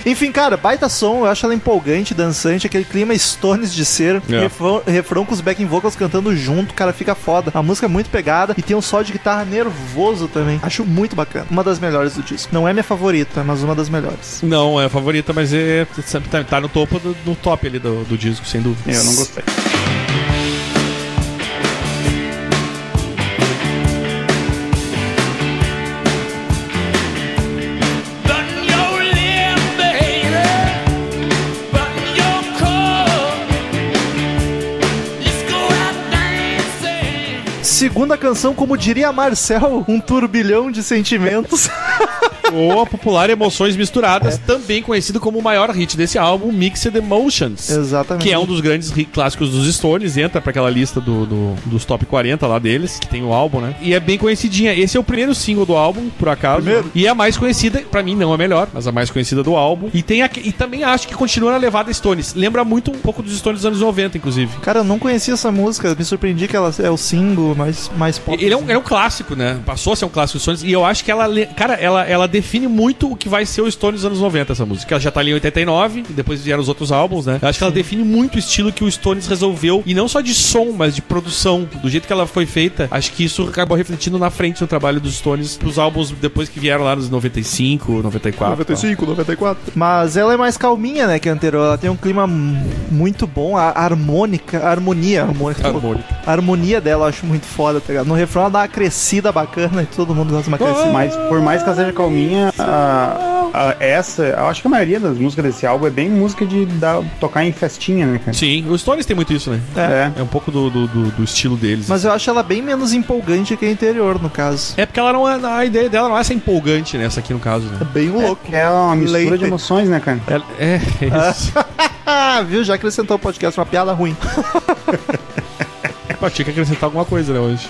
Enfim, cara, baita som, eu acho ela empolgante, dançante, aquele clima Stones de ser, É. refrão, refrão com os backing vocals cantando junto, cara, fica foda. A música é muito pegada e tem um solo de guitarra nervoso também. Acho muito bacana. Uma das melhores do disco. Não é minha favorita, mas uma das melhores. Não, é a favorita, mas é, tá, tá no topo do, no top ali do, do disco, sem dúvida. Eu não gostei. Segunda canção, como diria Marcel, um turbilhão de sentimentos. *laughs* Ou a popular Emoções Misturadas, também conhecido como o maior hit desse álbum, Mixed Emotions. Exatamente. Que é um dos grandes clássicos dos Stones, entra pra aquela lista do, do- dos top 40 lá deles, que tem o álbum, né? E é bem conhecidinha. Esse é o primeiro single do álbum, por acaso. Primeiro? E é a mais conhecida, pra mim não a melhor, mas a mais conhecida do álbum. E tem a, e também acho que continua na levada Stones. Lembra muito um pouco dos Stones dos anos 90, inclusive. Cara, eu não conhecia essa música, me surpreendi que ela é o single mais, mais pop. Ele é, um, é um clássico, né? Passou a ser um clássico dos Stones. E eu acho que ela, cara, ela, ela define muito o que vai ser o Stones dos anos 90, essa música. Ela já tá ali em 89, e depois vieram os outros álbuns, né? Eu acho que ela define muito o estilo que o Stones resolveu. E não só de som, mas de produção. Do jeito que ela foi feita, acho que isso acabou refletindo na frente no trabalho dos Stones pros álbuns depois que vieram lá nos 95, 94. 95, 94. Mas ela é mais calminha, né, que a anterior. Ela tem um clima muito bom, a harmônica, a harmonia, harmônica. Harmônica. A harmonia dela eu acho muito foda, tá ligado? No refrão ela dá uma crescida bacana e todo mundo gosta de uma crescida. Mas por mais que ela seja calminha, a- a- essa, eu acho que a maioria das músicas desse álbum é bem música de dar, tocar em festinha, né, cara? Sim, os Stones tem muito isso, né? É. É um pouco do, do, do- do estilo deles. Mas eu acho ela bem menos empolgante que a anterior, no caso. É porque ela não é, a ideia dela não é essa empolgante, né? Essa aqui no caso, né? É bem louco. É uma mistura Leite. de emoções, né, cara? É, é isso. Ah, *laughs* viu? Já acrescentou o podcast, uma piada ruim. Pô, tinha que acrescentar alguma coisa, né, hoje.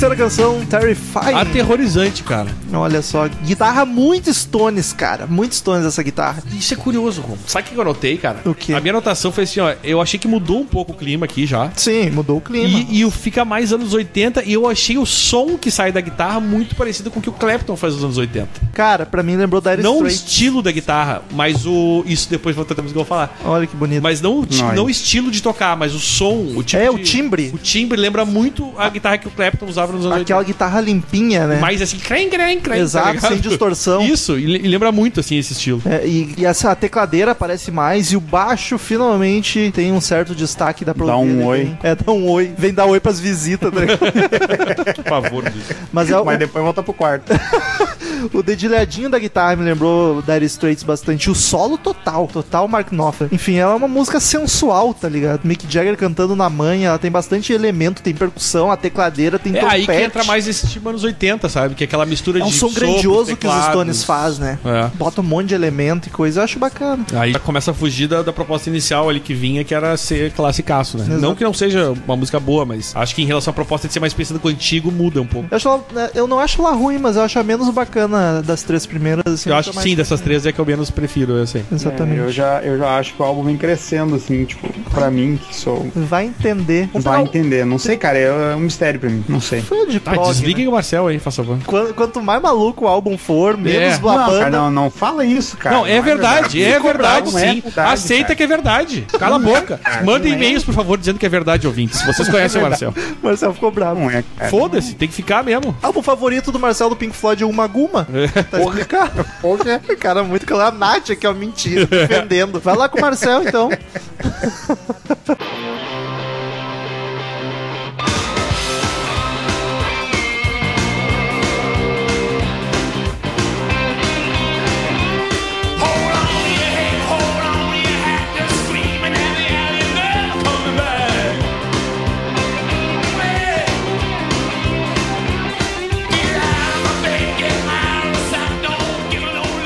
Terceira canção, Terrifying. Aterrorizante, cara. Olha só, guitarra muito Stones, cara. Muito Stones essa guitarra. Isso é curioso, Rom. Sabe o que eu anotei, cara? O quê? A minha anotação foi assim, ó. Eu achei que mudou um pouco o clima aqui já. Sim, mudou o clima. E, e o fica mais anos 80 e eu achei o som que sai da guitarra muito parecido com o que o Clapton faz nos anos 80. Cara, pra mim lembrou Dire não o estilo da guitarra, mas o. Isso depois vou tentar que eu vou falar. Olha que bonito. Mas não o, ti- Não, o estilo de tocar, mas o som, o tipo É, de- o timbre. O timbre lembra muito a guitarra que o Clapton usava nos anos Aquela 80. guitarra limpinha, né? Mais assim, crem, crem, crem. Exato, tá sem distorção. Isso, e, le- e lembra muito assim esse estilo. É, e, e essa tecladeira aparece mais e o baixo finalmente tem um certo destaque da Dá um oi. É, dá um oi. Vem dar oi pras visitas, tá ligado? *laughs* Por favor, *laughs* disso. Mas é o, Mas depois volta pro quarto. *laughs* o dedilhadinho da guitarra me lembrou Dire Straits bastante. O solo total, total Mark Knopfler. Enfim, ela é uma música sensual, tá ligado? Mick Jagger cantando na manha, ela tem bastante elemento, tem percussão, a tecladeira, tem É aí que entra mais esse tipo anos 80, sabe? Que é aquela mistura É um de som grandioso que os. Stones faz, né? É. Bota um monte de elemento e coisa, eu acho bacana. Aí já começa a fugir da, da proposta inicial ali que vinha, que era ser classicaço, né? Exato. Não que não seja uma música boa, mas acho que em relação à proposta de ser mais parecida com o antigo, muda um pouco. Eu, acho ela- né, eu não acho ela ruim, mas eu acho a menos bacana das três primeiras. assim, Eu acho que sim, dessas três é que eu menos prefiro, eu sei. Exatamente. É, eu, já, eu já acho que o álbum vem crescendo, assim, tipo, pra mim, que sou. Vai entender. Vai pegar o- entender. Não sei, cara, é um mistério pra mim. Não sei. Foi de Tá, prog, desliguem né? o Marcel aí, faz favor. Quanto, quanto mais maluco o álbum for, menos É. a Não, banda. cara, não, não fala isso, cara. não, é verdade, é verdade, bravo, não é sim. verdade, Aceita cara. que é verdade. Cala a boca. não é. e-mails, por favor, dizendo que é verdade, ouvintes. Vocês conhecem o Marcel. Marcel ficou bravo. Não é. Foda-se, tem que ficar mesmo. Álbum favorito do Marcel do Pink Floyd é Uma Guma. Tá explicado. Porra. Cara, muito claro. A Nath aqui, ó, mentira, *laughs* defendendo. Vai lá com o Marcel, então. *laughs*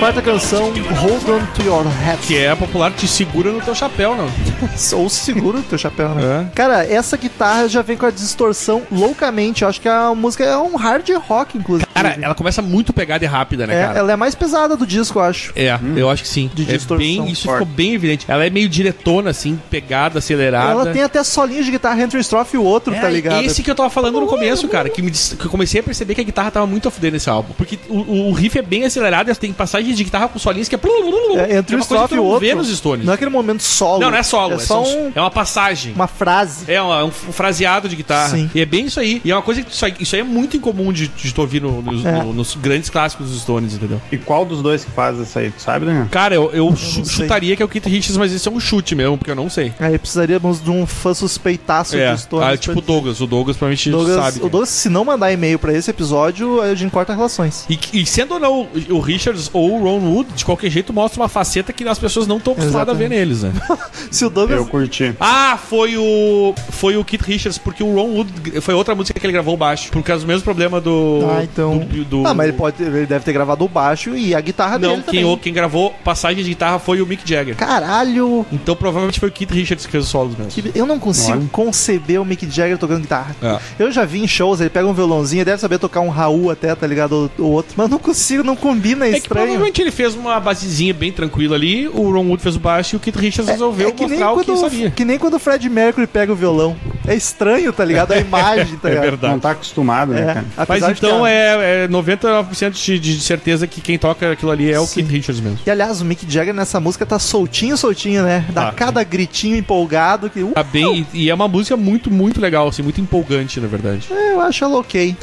Quarta canção, Hold On To Your Hat. Que é popular, te segura no teu chapéu, não. *laughs* Ou segura o teu chapéu, né? É. Cara, essa guitarra já vem com a distorção loucamente. Eu acho que a música é um hard rock, inclusive. Cara, ela começa muito pegada e rápida, né, É, cara? ela é a mais pesada do disco, eu acho. É, eu acho que sim. De é distorção bem, isso forte. ficou bem evidente. Ela é meio diretona, assim, pegada, acelerada. Ela tem até solinhos de guitarra entre o estrofe e o outro, É, tá ligado? Esse que eu tava falando no começo, cara, que, me que eu comecei a perceber que a guitarra tava muito a fuder nesse álbum. Porque o, o- riff é bem acelerado, e tem passagens de guitarra com solinhos que é. É, entre é o uma coisa estrofe que tu e outro. vê nos Stones. Não é aquele momento solo. Não, não é solo, é, só só um- é uma passagem. uma frase. É, uma- um, um fraseado de guitarra. Sim. E é bem isso aí. E é uma coisa que isso aí, isso aí é muito incomum de, de tu ouvir no- nos, É. no- nos grandes clássicos dos Stones, entendeu? E qual dos dois que faz isso aí, tu sabe, né? Cara, eu, eu sei. chutaria que é o Keith Richards, mas esse é um chute mesmo, porque eu não sei. Aí precisaríamos de um fã suspeitaço É, de Stones. ah, tipo o Douglas. O Douglas provavelmente Douglas, sabe. o Douglas, se não mandar e-mail pra esse episódio, a gente corta relações. E, e sendo ou não o- o Richards ou o Ron Wood, de qualquer jeito mostra uma faceta que as pessoas não estão acostumadas a ver neles, né? *laughs* Se o Douglas. Eu curti. ah, foi o. Foi o Keith Richards, porque o Ron Wood foi outra música que ele gravou baixo. Por causa do mesmo problema do. Ah, então. do- do- Ah, mas ele pode. Ele deve ter gravado o baixo e a guitarra Não, dele. quem, também. quem gravou passagem de guitarra foi o Mick Jagger. Caralho! Então provavelmente foi o Keith Richards que fez os solos mesmo. Eu não consigo Olha. conceber o Mick Jagger tocando guitarra. É. Eu já vi em shows, ele pega um violãozinho, deve saber tocar um Raul até, tá ligado? O, outro. Mas não consigo, não combina, é, É estranho. Provavelmente ele fez uma basezinha bem tranquila ali, o Ron Wood fez o baixo e o Keith Richards resolveu É que nem, mostrar o que quando, sabia. que nem quando o Fred Mercury pega o violão. É estranho, tá ligado? A *laughs* imagem, tá É ligado? verdade. Não tá acostumado, né, É. cara? Mas então que é, é 99% de, de certeza que quem toca aquilo ali é o Sim. Keith Richards mesmo. E aliás, o Mick Jagger nessa música tá soltinho, soltinho, né? Dá Tá. cada gritinho empolgado que. Uh, Tá bem, e, e é uma música muito, muito legal, assim, muito empolgante, na verdade. eu acho ela ok.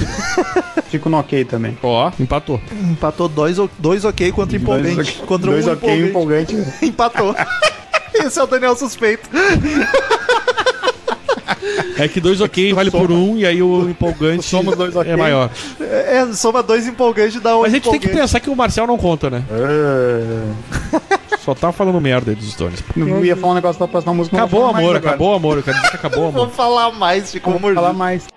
Fico no ok também. Ó, empatou. Empatou dois, dois ok contra empolgante. Dois, contra dois um ok empolgante. empolgante. *laughs* Empatou. *laughs* Esse é o Daniel suspeito. É que dois ok vale por um, e aí o empolgante Somos dois ok. é maior. É, soma dois empolgantes e dá um Mas a gente tem que empolgante. pensar que o Marcel não conta, né? Ah, *laughs* Só tá falando merda aí dos Stones. Não ia falar um negócio da próxima música. Acabou o amor, acabou o amor. Eu quero dizer que acabou o amor. Vou falar mais, ficou Vou falar mais.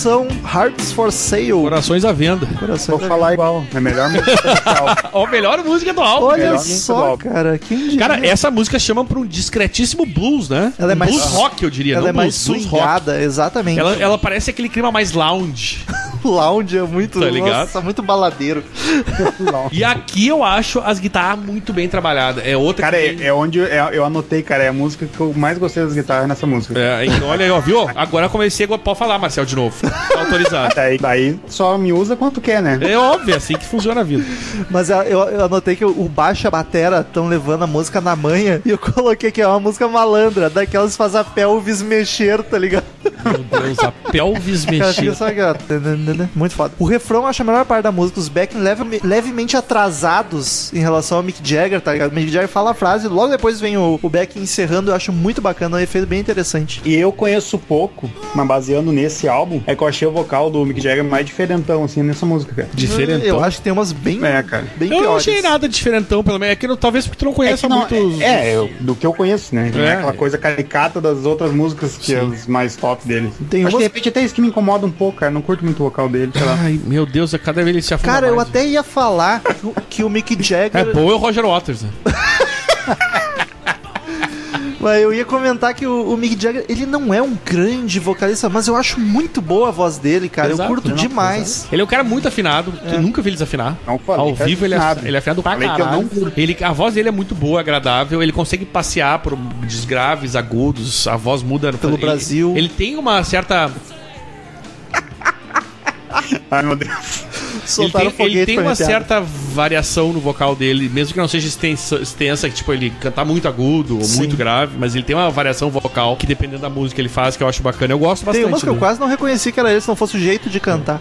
Canção, Hearts for Sale. Corações à venda. Coração Vou falar igual. É melhor música oficial. *laughs* Ó, melhor música do álbum. Olha só, do álbum. cara, quem diria? Cara, essa música chama pra um discretíssimo blues, né? Ela é Um mais- blues rock, eu diria. ela não é mais blues, rock. swingada, exatamente. Ela, ela parece aquele clima mais lounge. *laughs* Lounge é muito, Tá ligado? nossa, muito baladeiro. *laughs* E aqui eu acho as guitarras muito bem trabalhadas. É outra Cara, que é, tem- é onde eu, é- eu anotei, cara. É a música que eu mais gostei das guitarras nessa música. É, então, olha aí, ó, viu? Agora eu comecei, agora pode falar, Marcel, de novo. Tá autorizado. Daí, daí só me usa quanto quer, né? É óbvio, é assim que funciona a vida. Mas eu, eu- eu anotei que o baixo e a batera estão levando a música na manha e eu coloquei que é uma música malandra, daquelas que faz a pelvis mexer, tá ligado? Meu Deus, a pelvis *laughs* Cara, só ó. Muito foda. O refrão eu acho a melhor parte da música. Os backing leve- levemente atrasados em relação ao Mick Jagger, tá ligado? O Mick Jagger fala a frase, logo depois vem o, o backing encerrando. Eu acho muito bacana, é um efeito bem interessante. E eu conheço pouco, mas baseando nesse álbum, é que eu achei o vocal do Mick Jagger mais diferentão, assim, nessa música, cara. Diferentão. Eu acho que tem umas bem, É, cara. bem Eu não achei nada diferentão, pelo menos. É que não- talvez porque tu não É, conheça que não, muito. é, é, eu- do que eu conheço, né? Não É. é aquela coisa caricata das outras músicas que é Sim. as mais top dele. Tem Acho umas- que de repente até isso que me incomoda um pouco, cara. Não curto muito o vocal dele, sei lá. Ai, meu Deus, a cada vez ele se afunda Cara, eu mais. até ia falar que o- Mick *laughs* É Jagger. bom é o Roger Waters, né? *laughs* Mas eu ia comentar que o, o Mick Jagger, ele não é um grande vocalista, mas eu acho muito boa a voz dele, cara. Exato, eu curto não, demais. Ele é um cara muito afinado. Eu nunca vi ele desafinar. Não falei Ao é vivo ele é, afinado. ele é afinado pra eu caralho. Ele, a voz dele é muito boa, agradável. Ele consegue passear por desgraves, agudos. A voz muda. Pelo ele, Brasil. Ele tem uma certa... *laughs* Ai, meu Deus. Ele Soltaram tem, ele tem uma certa variação no vocal dele, mesmo que não seja extensa, extensa que tipo ele cantar muito agudo ou Sim. muito grave, mas ele tem uma variação vocal que dependendo da música que ele faz, que eu acho bacana. Eu gosto bastante. Tem umas que eu né? quase não reconheci que era ele, se não fosse o jeito de cantar.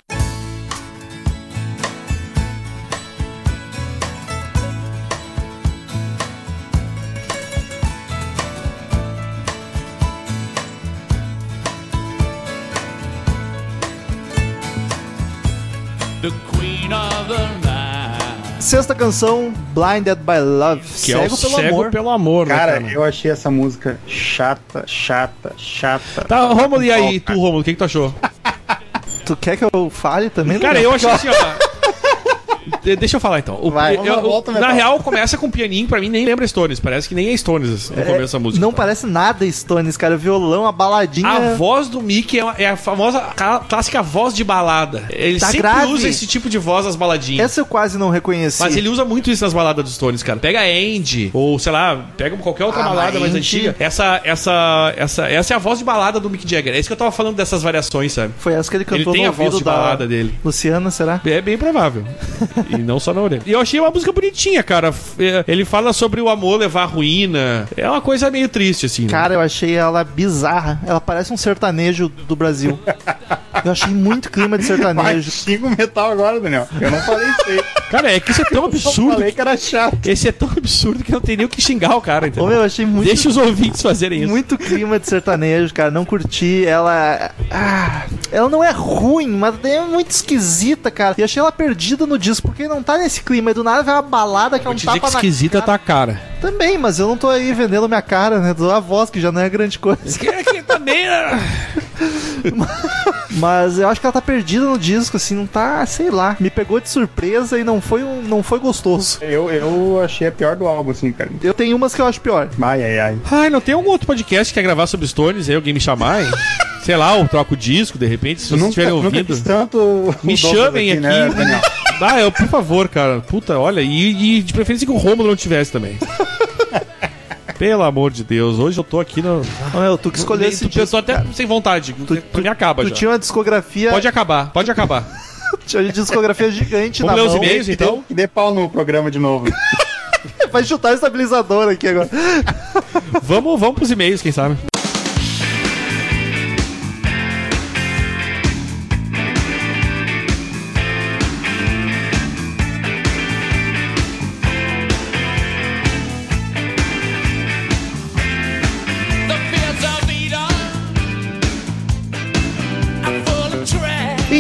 Sexta canção, Blinded by Love. Que é o Cego pelo cego amor. pelo amor, né, Cara, cara? eu achei essa música chata, chata, chata. Tá, Romulo, e aí, tu, Romulo, o que, que tu achou? *laughs* Tu quer que eu fale também? Cara, eu achei assim, ó. De- Deixa eu falar então. O- Vai. eu- Vamos, volta, na Metal. real, começa com pianinho, pra mim nem lembra Stones. Parece que nem é Stones no começo da música. Não parece nada Stones, cara. Violão, a baladinha. A voz do Mickey é, uma- é a famosa, clá- clássica voz de balada. Ele Tá sempre grave. usa esse tipo de voz nas baladinhas. Essa eu quase não reconheci. Mas ele usa muito isso nas baladas dos Stones, cara. Pega a Andy, ou sei lá, pega qualquer outra Ah, balada mais Andy. antiga. Essa, essa, essa, essa é a voz de balada do Mick Jagger. É isso que eu tava falando dessas variações, sabe? Foi essa que ele Ele cantou tem no a voz de da balada dele. Luciana, será? É bem provável. *laughs* e não só na orelha. E eu achei uma música bonitinha, cara. É, Ele fala sobre o amor levar à ruína. É uma coisa meio triste, assim. né? Cara, eu achei ela bizarra. Ela parece um sertanejo do Brasil. Eu achei muito clima de sertanejo. xinga o metal agora, Daniel. Eu não falei isso aí. Cara, é que isso é tão Eu absurdo. falei que era chato. Esse é tão absurdo que não tem nem o que xingar o cara, Ô, entendeu? meu, eu achei muito, Deixa os ouvintes fazerem isso. muito clima de sertanejo, cara. Não curti. Ela. Ah, ela não é ruim, mas é muito esquisita, cara. E achei ela perdida no disco, porque não tá nesse clima. E do nada vai uma balada que é um te dizer tapa que na esquisita tá a cara. Também, mas eu não tô aí vendendo minha cara, né? Dou a voz, que já não é grande coisa. Que, que também. né? *laughs* Mas eu acho que ela tá perdida no disco, assim, não tá, sei lá. Me pegou de surpresa e não foi, um, não foi gostoso. Eu, eu achei a pior do álbum, assim, cara. Eu tenho umas que eu acho pior. Ai, ai, ai. Ai, não tem algum outro podcast que quer gravar sobre Stones aí? Alguém me chamar, hein? Sei lá, eu troco o disco, de repente, se Tu vocês nunca, estiverem ouvindo. tanto Me chamem aqui. né? Ah, eu, por favor, cara. Puta, olha. E, e de preferência que o Romulo não tivesse também. *laughs* Pelo amor de Deus, hoje eu tô aqui no. Não, eu, tu que escolheu esse tu, disco, eu tô até cara. sem vontade. Tu, tu me acaba Tu já. tinha uma discografia, Pode acabar, pode acabar. *laughs* tinha uma discografia gigante Vamos na ler os mão. e-mails, então? E dê pau no programa de novo. *laughs* Vai chutar o estabilizador aqui agora. Vamos, vamos pros e-mails, quem sabe?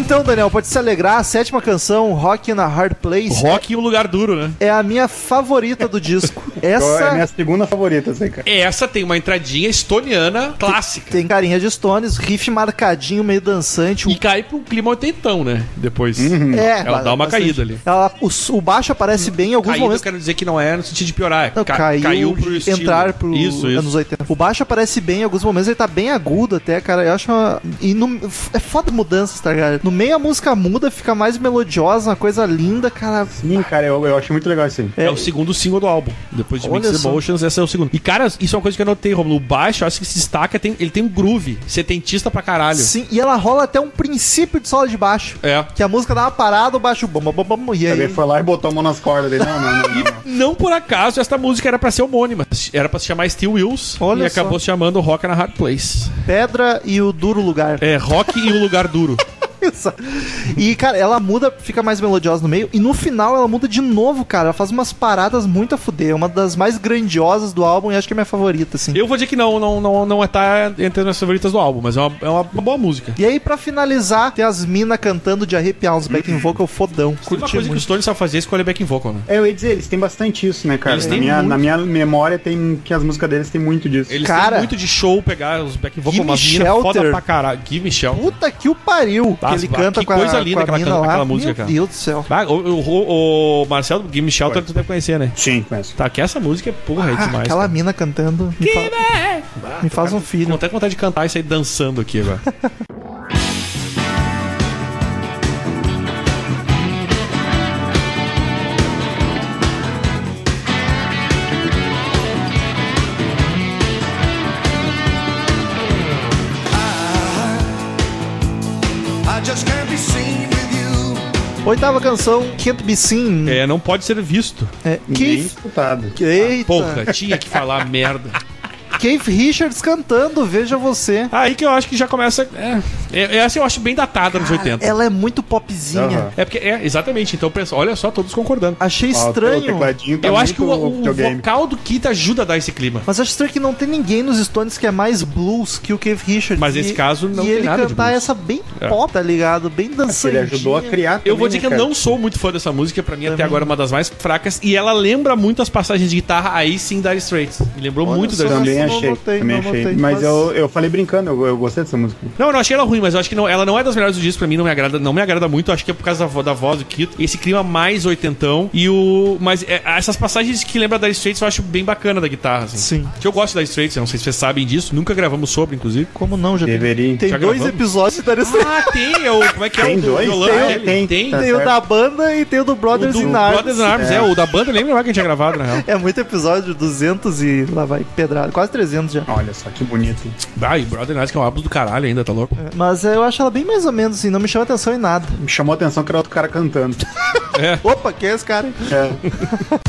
Então, Daniel, pode se alegrar, a sétima canção, Rock in a Hard Place, Rock e um lugar duro, né? é a minha favorita do disco. *laughs* É a Essa minha segunda favorita, assim, cara. Essa tem uma entradinha estoniana clássica. tem carinha de Stones, riff marcadinho, meio dançante. E cai pro clima oitentão, né? Depois. É, Ela dá uma bastante. caída ali. Ela, o, o baixo aparece bem em alguns Caída eu momentos. quero dizer que não é no sentido de piorar. Não, Ca- caiu, pro de estilo. entrar pro Isso, isso. anos 80. O baixo aparece bem em alguns momentos, ele tá bem agudo até, cara. Eu acho uma... E no... é foda mudanças, tá ligado? No meio a música muda, fica mais melodiosa, uma coisa linda, cara. Sim, cara, eu, eu acho muito legal isso aí. É, o segundo single do álbum. Depois de Olha Mixed só. Emotions, esse é o segundo. E, cara, isso é uma coisa que eu notei, Romulo. O baixo, eu acho que se destaca, tem, ele tem um groove. Setentista pra caralho. Sim, e ela rola até um princípio de solo de baixo. É. Que a música dá uma parada, o baixo bum, bum, bum, e Ele aí... foi lá e botou a mão nas cordas dele. Não, não, não. não, não. Não por acaso, essa música era pra ser homônima. Era pra se chamar Steel Wheels. Olha e só. acabou se chamando Rock na Hard Place. Pedra e o duro lugar. É, rock e um lugar duro. *laughs* *laughs* E, cara, ela muda, fica mais melodiosa no meio. E no final ela muda de novo, cara. Ela faz umas paradas muito a fuder. É uma das mais grandiosas do álbum e acho que é minha favorita, assim. Eu vou dizer que não, não, não, não é tá entre as minhas favoritas do álbum, mas é uma, é uma, uma boa música. E aí, pra finalizar, tem as minas cantando de arrepiar uns backing vocal fodão. Tem uma Curti coisa que muito. os Stones sabem fazer é escolher backing vocal, né? É, eu ia dizer, eles têm bastante isso, né, cara? Eles Na minha, muito. na minha memória tem que as músicas deles têm muito disso. Eles Cara, têm muito de show pegar os backing vocal, Me minas foda pra caralho. Give me shelter. Puta que o pariu. Ah, que ele que canta com a, coisa linda com a aquela mina aquela música, Meu cara. Deus do céu. Ah, o, o, o Marcelo Give me shelter tu deve conhecer, né? Sim, conheço. Tá, que essa música é porra, é Ah, demais. aquela cara. mina cantando. Me, fa- me faz um filho. até com vontade de cantar isso aí dançando aqui agora. *laughs* Oitava canção, Can't Be Seen. é, não pode ser visto. É, Nem Keith. escutado. Eita. Porra, tinha que falar merda. *laughs* Keith Richards cantando, veja você. Aí que eu acho que já começa. É, é, essa eu acho bem datada nos 80. Ela é muito popzinha. Aham. É porque, é, exatamente. Então, olha só, todos concordando. Achei o estranho. tecladinho tá eu acho que o, o videogame. vocal do Kit ajuda a dar esse clima. Mas acho estranho que não tem ninguém nos Stones que é mais blues que o Keith Richards. Mas nesse E- caso não e tem ele nada de cantar blues. essa bem É. pop, tá ligado? Bem Ele dançantinha. ajudou a criar Eu vou também, dizer que eu não sou muito fã dessa música, pra mim até Também. agora é uma das mais fracas. E ela lembra muito as passagens de guitarra aí sim da Straits. Me lembrou Olha muito da Também Nossa, não achei, notei, também não achei. notei, Mas mas- eu, eu falei brincando, eu, eu gostei dessa música. Não, eu não achei ela ruim, mas eu acho que não, ela não é das melhores do disco, pra mim não me agrada, não me agrada muito, acho que é por causa da, da voz do Kito, esse clima mais oitentão e o mas é, essas passagens que lembra da Straits eu acho bem bacana da guitarra, assim. Sim. Que eu gosto da Straits, eu não sei se vocês sabem disso, nunca gravamos sobre, inclusive. Como não? Já tem, Deveria. tem Já dois gravamos? episódios da Dire Ah, tem, é o, como é que é Tem o do dois? violão Tem, dele? tem, tem. tá Tem o da banda e tem o do O Brothers do in Arms. Brothers in Arms, é. É. o da banda, eu lembro lá que a gente tinha gravado, na real. É muito episódio, 200 e lá vai pedrada. Quase 300 já. Olha só que bonito. Ai, Brothers in Arms que é um álbum do caralho ainda, tá louco? Mas é, eu acho ela bem mais ou menos assim, não me chama atenção em nada. Me chamou atenção que era outro cara cantando. *laughs* Opa, quem é esse cara? É. *laughs*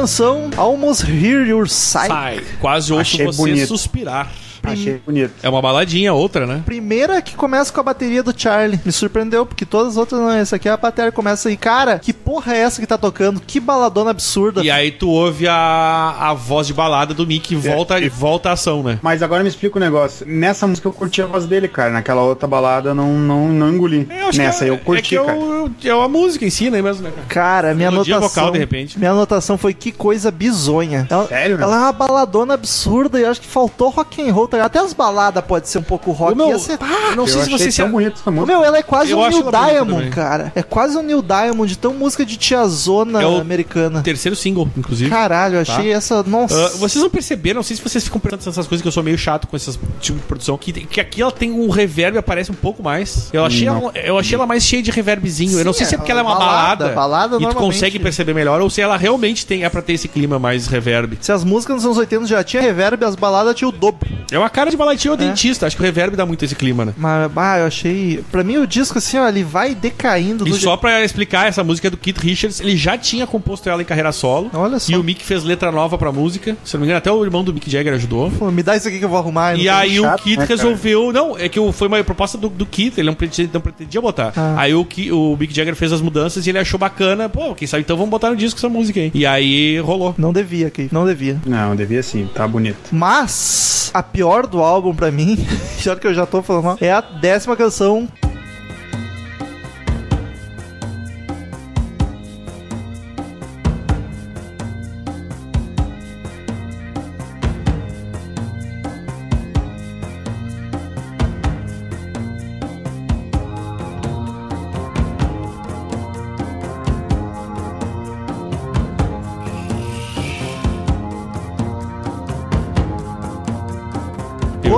canção, Almost Hear Your Sigh. Quase ouço Achei você bonito. suspirar. Achei bonito. É uma baladinha, outra, né? Primeira que começa com a bateria do Charlie. Me surpreendeu, porque todas as outras não. Essa aqui é a bateria começa aí. Cara, que porra é essa que tá tocando? Que baladona absurda. E aí tu ouve a, a voz de balada do Mick e volta, e- volta a ação, né? Mas agora me explica o negócio. Nessa música eu curti a voz dele, cara. Naquela outra balada eu não, não, não engoli. Eu acho Nessa que é, eu curti, é que cara. É, o- é a música em si, né, mesmo, né, cara? Cara, minha Melodia anotação. vocal, de repente. Minha anotação foi que coisa bizonha. Ela, Sério, meu? ela é uma baladona absurda e eu acho que faltou rock and roll. Tá? Até as baladas pode ser um pouco rock. Meu- ser- eu não sei se achei você se... tão bonito essa Ô, música. Meu, ela é quase Eu um New Diamond, cara. É quase um New Diamond, tão música de tiazona É americana. Terceiro single, inclusive. Caralho, eu achei essa. Nossa. Ah, vocês não perceberam, não sei se vocês ficam pensando essas coisas que eu sou meio chato com esse tipo de produção, que, que aqui ela tem um reverb aparece um pouco mais. Eu achei, Não. ela, eu achei ela mais cheia de reverbzinho. eu não Sim, sei se é porque ela é uma balada, balada, balada e tu normalmente. consegue perceber melhor, ou se ela realmente tem, é pra ter esse clima mais reverb. Se as músicas nos anos 80 já tinha reverb, as baladas tinham o dobro. É uma cara de baladinha ou dentista, acho que o reverb dá muito esse clima, né? Mas, bah, eu achei. Pra mim, o disco, assim, ó, ele vai decaindo E do só pra explicar, essa música é do Keith Richards, ele já tinha composto ela em carreira solo. Olha só. E o Mick fez letra nova pra música. Se eu não me engano, até o irmão do Mick Jagger ajudou. Pô, me dá isso aqui que eu vou arrumar. E não aí o chato, Keith né, cara? resolveu. Não, é que o- foi uma proposta do, do Keith, ele não pretendia, não pretendia botar. Ah. Aí o, o Mick Jagger fez as mudanças e ele achou bacana. Pô, quem sabe então vamos botar no disco essa música aí. E aí rolou. Não devia, aqui. Não devia. Não, devia sim, tá bonito. Mas a pior do álbum pra mim, *laughs* já que eu já tô falando mal, é a décima canção.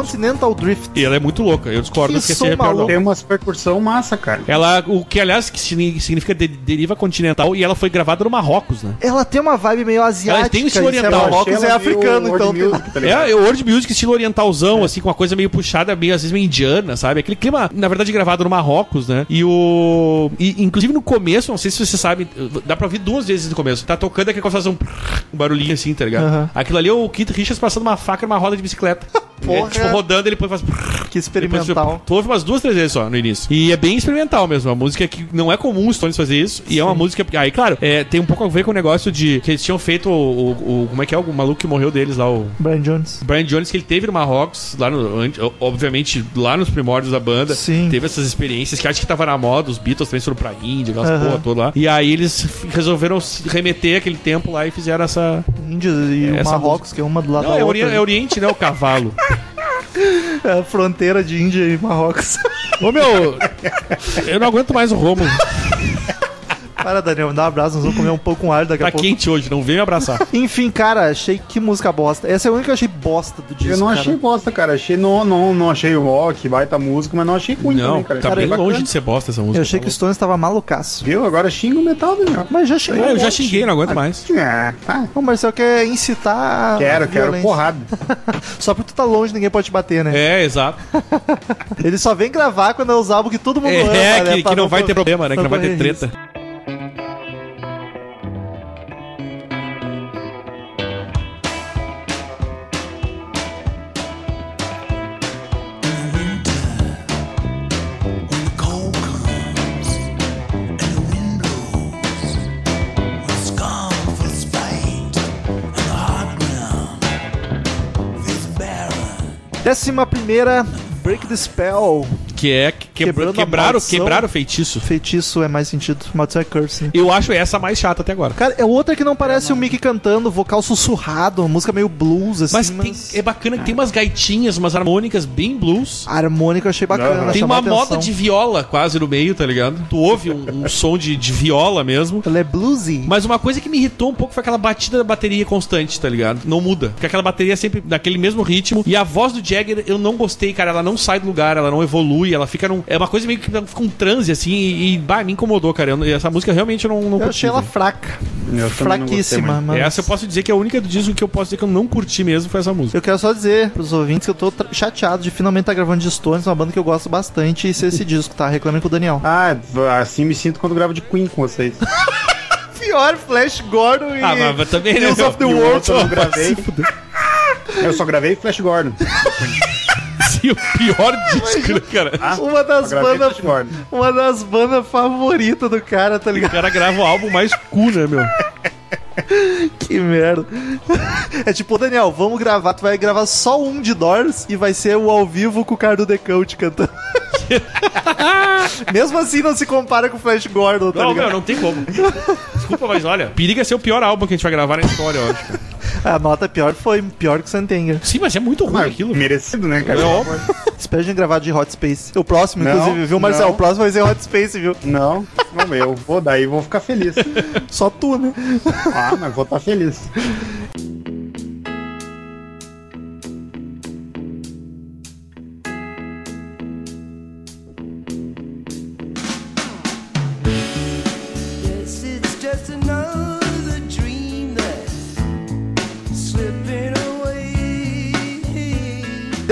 Continental Drift. E ela é muito louca, eu discordo Que que esse é a pior não. Tem umas percussão massa, cara. Ela, o que aliás que signi- significa de- deriva continental e ela foi gravada no Marrocos, né? Ela tem uma vibe meio asiática. tem um estilo é oriental. Marrocos, é ela meio africano, então. music, tá? É, é world music, estilo orientalzão, assim, com uma coisa meio puxada, meio, às vezes meio indiana, sabe? Aquele clima, na verdade, gravado no Marrocos, né? E o. E, inclusive no começo, não sei se você sabe, dá pra ouvir duas vezes no começo. Tá tocando aquele coisa faz um, um barulhinho assim, tá ligado? Aquilo ali é o Keith Richards passando uma faca numa roda de bicicleta. *laughs* Porra. É, tipo, rodando, ele depois faz. Que experimental. Depois, tu ouve umas duas, três vezes só no início. E é bem experimental mesmo. Uma música que não é comum os Stones fazer isso. E é uma música. Aí, claro, é, tem um pouco a ver com o negócio de que eles tinham feito o. o- o- como é que é? O maluco que morreu deles lá, o. Brian Jones. Brian Jones, que ele teve no Marrocos, lá no, obviamente, lá nos primórdios da banda. Sim. Teve essas experiências que acho que tava na moda, os Beatles também foram pra Índia, aquelas porra toda lá. E aí eles resolveram se remeter aquele tempo lá e fizeram essa. Índias e o Essa Marrocos, que é uma do lado Não, da é, outra. ori é Oriente, né? O cavalo. *laughs* É a fronteira de Índia e Marrocos. Ô meu, eu não aguento mais o Romulo. *laughs* Para, Daniel, me dá um abraço, nós vamos comer um pão com alho daqui a Tá pouco. quente hoje, não vem me abraçar. *laughs* Enfim, cara, achei que música bosta. Essa é a única que eu achei bosta do disco. Eu não cara. achei bosta, cara. Achei, não, não, não achei rock, baita música, mas não achei ruim Não, também, cara. tá Achei bem bacana. longe de ser bosta essa música. Eu achei que o Stones tava malucaço. Viu? Agora xinga o metal, Daniel. Mas já chegou. Ah, eu já xinguei, não aguento mais. É, tá. O Marcel quer incitar. a Quero, quero violência. porrada. *laughs* Só porque tu tá longe, ninguém pode te bater, né? É, exato. *laughs* Ele só vem gravar quando é os álbuns que todo mundo ama, É, né? que, que não vai cor- ter problema, né? Que não vai ter treta. Décima primeira, Break the Spell. Que é que quebra, Quebrando a quebraram, maldição. quebraram o feitiço. Feitiço é mais sentido. Maldição é curse. né? Eu acho essa a mais chata até agora. Cara, é outra que não parece o Mickey cantando, vocal sussurrado, música meio blues, assim. Mas, tem- é bacana que tem umas gaitinhas, umas harmônicas bem blues. Harmônica eu achei bacana. Não, Tem uma atenção. moda de viola quase no meio, tá ligado? Tu ouve um, um som de, de viola mesmo. Ela é bluesy. Mas uma coisa que me irritou um pouco foi aquela batida da bateria constante, tá ligado? Não muda. Porque aquela bateria é sempre naquele mesmo ritmo. E a voz do Jagger eu não gostei, cara. Ela não sai do lugar, ela não evolui, ela fica num. É uma coisa meio que fica um transe assim. E, e bah, me incomodou, cara. Eu- essa música realmente eu não, não Eu achei ela velho. fraca. Eu Fraquíssima, mas... Essa eu posso dizer que é a única do disco que eu posso dizer que eu não curti mesmo foi essa música. Eu quero só dizer pros ouvintes que eu tô tra- chateado de finalmente estar gravando de Stones, uma banda que eu gosto bastante, e ser esse *laughs* disco, tá? Reclamem com o Daniel. Ah, assim me sinto quando gravo de Queen com vocês. *laughs* Pior, Flash Gordon e... Ah, mas também, né? Hills of the E World. eu não gravei. *laughs* Eu só gravei Flash Gordon. O *laughs* pior disco, cara? Ah, Uma das bandas... Uma das bandas favoritas do cara, tá O ligado? cara grava o álbum mais cu, né, meu? *laughs* Que merda. É tipo, Daniel, vamos gravar. Tu vai gravar só um de Doors e vai ser o ao vivo com o cara do The Cult cantando. *laughs* Mesmo assim, não se compara com o Flash Gordon, tá Não, ligado? meu, não tem como. Desculpa, mas olha, periga ser o pior álbum que a gente vai gravar na história, eu acho. *laughs* A nota pior foi pior que o Santenga. Sim, mas é muito ruim Mas aquilo. merecido, né, cara? É óbvio. Espera a gente gravar de Hot Space. O próximo, Não, inclusive, viu, Marcel? não. O próximo vai ser Hot Space, viu? Não, não eu. Vou daí, vou ficar feliz. Só tu, né? Ah, mas vou estar feliz.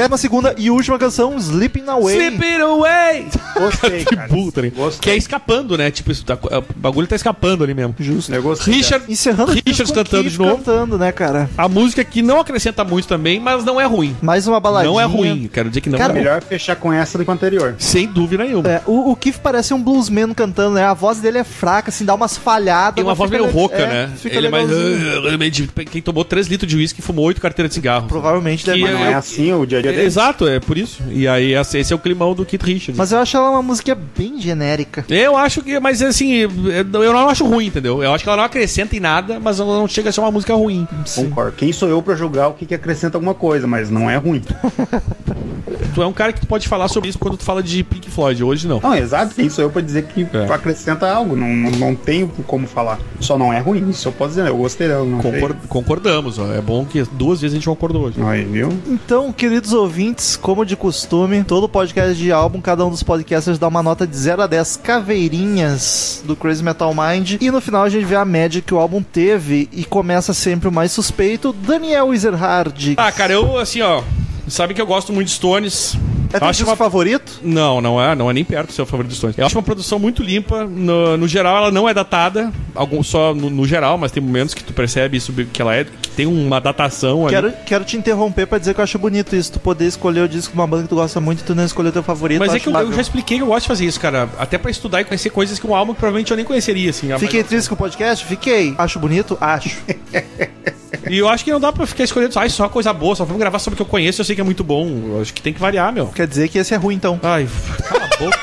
Décima segunda e última canção, Sleeping Away. Slip it away! Gostei, *laughs* Que ligado? Gostei. Que é escapando, né? Tipo, isso tá- o bagulho tá escapando ali mesmo. Justo. Gostei. Richard, Encerrando o Richards cantando Keith de novo. cantando, né, cara? A música que não acrescenta muito também, mas não é ruim. Mais uma baladinha. Não é ruim, quero dizer que não Cara, é ruim. Melhor fechar com essa do que o anterior. Sem dúvida nenhuma. É, o, o Keith parece um bluesman cantando, né? A voz dele é fraca, assim, dá umas falhadas. Tem uma voz meio le- rouca, é, né? Fica Ele é mais. legalzinho. meio *laughs* de- Quem tomou 3 litros de uísque e fumou 8 carteiras de cigarro. Provavelmente deve Mas não é assim o dia a dia É, dele. Exato, é por isso. E aí, esse é o climão do Keith Richards. Mas eu acho ela uma música bem genérica. Eu acho que, mas assim, eu não acho ruim, entendeu? Eu acho que ela não acrescenta em nada, mas ela não chega a ser uma música ruim. Concordo. Quem sou eu pra julgar o que, que acrescenta alguma coisa, mas não é ruim. *laughs* Tu é um cara que tu pode falar sobre isso quando tu fala de Pink Floyd, hoje não. Não, exato. Quem sou eu pra dizer que É. acrescenta algo? Não, não, não tenho como falar. Só não é ruim. Isso eu posso dizer. Eu gostei dela. Concordamos, ó. É bom que duas vezes a gente concordou hoje. Aí, viu? Então, queridos ouvintes, como de costume, todo podcast de álbum, cada um dos podcasters dá uma nota de 0 a 10 caveirinhas do Crazy Metal Mind. E no final a gente vê a média que o álbum teve e começa sempre o mais suspeito, Daniel Ezerhard. Ah, cara, eu, assim, ó. Sabe que eu gosto muito de Stones. É teu acho disco uma- favorito? Não, não é, não é nem perto do seu favorito dos Stones. Eu acho uma produção muito limpa. No, no geral, ela não é datada. Algum, só no, no geral, mas tem momentos que tu percebe isso que ela é, que tem uma datação ali. Quero, quero te interromper pra dizer que eu acho bonito isso, tu poder escolher o disco de uma banda que tu gosta muito e tu não escolher o teu favorito. Mas é que eu, eu já expliquei que eu gosto de fazer isso, cara. Até pra estudar e conhecer coisas que um álbum que provavelmente eu nem conheceria, assim. Fiquei triste com o podcast? Fiquei. Acho bonito? Acho. *laughs* E eu acho que não dá pra ficar escolhendo só, "Ai, só coisa boa, só vamos gravar sobre o que eu conheço, eu sei que é muito bom. Eu acho que tem que variar, meu. Quer dizer que esse é ruim, então. Ai, *laughs* cala a boca.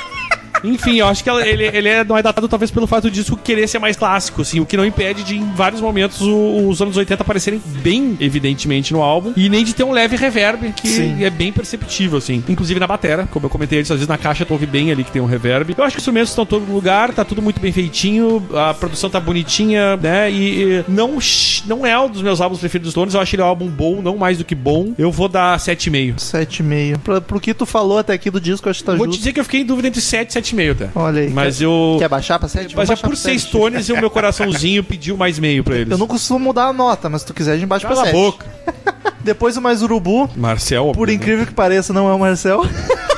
Enfim, eu acho que ela- ele, ele é, não é datado talvez pelo fato do disco querer ser mais clássico, assim, o que não impede de, em vários momentos, o- os anos 80 aparecerem bem evidentemente no álbum, e nem de ter um leve reverb, que Sim. é bem perceptível, assim. Inclusive na batera, como eu comentei antes, às vezes na caixa tu ouve bem ali que tem um reverb. Eu acho que os instrumentos estão todo no lugar, tá tudo muito bem feitinho, a produção tá bonitinha, né, e, e não, não é um dos meus álbuns preferidos dos Stones, eu acho ele um álbum bom, não mais do que bom. Eu vou dar 7,5. 7,5. Pra, pro que tu falou até aqui do disco, eu acho que tá Vou te justo. dizer que eu fiquei em dúvida entre 7 e 7,5 até. Olha aí. Mas quer, eu. quer baixar pra 7? Mas é por ser Stones e o meu coraçãozinho pediu mais meio pra eles. Eu não costumo mudar a nota, mas se tu quiser, a gente baixa pra Cala a 7. boca. *laughs* Depois o mais urubu, Marcel, por obviamente. incrível que pareça, não é o Marcel. *laughs*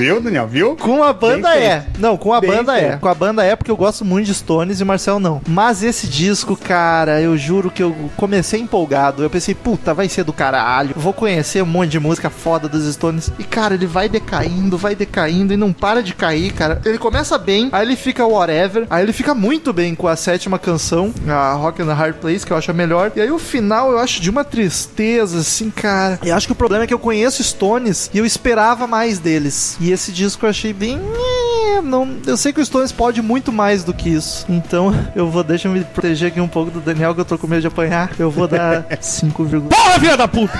Viu, Daniel? Viu? Com a banda Bem é. Não, com a Bem banda é. feito. Com a banda é porque eu gosto muito de Stones e Marcel não. Mas esse disco, cara, eu juro que eu comecei empolgado. Eu pensei, puta, vai ser do caralho. Vou conhecer um monte de música foda dos Stones. E, cara, ele vai decaindo, vai decaindo e não para de cair, cara. Ele começa bem, aí ele fica whatever. Aí ele fica muito bem com a sétima canção, a Rock and the Hard Place, que eu acho a melhor. E aí o final eu acho de uma tristeza, assim, cara. E acho que o problema é que eu conheço Stones e eu esperava mais deles. E esse disco eu achei bem. eh, Não, eu sei que o Stones pode muito mais do que isso. Então *laughs* eu vou, deixa eu me proteger aqui um pouco do Daniel, que eu tô com medo de apanhar. Eu vou dar *laughs* 5,5. Porra, filha da puta!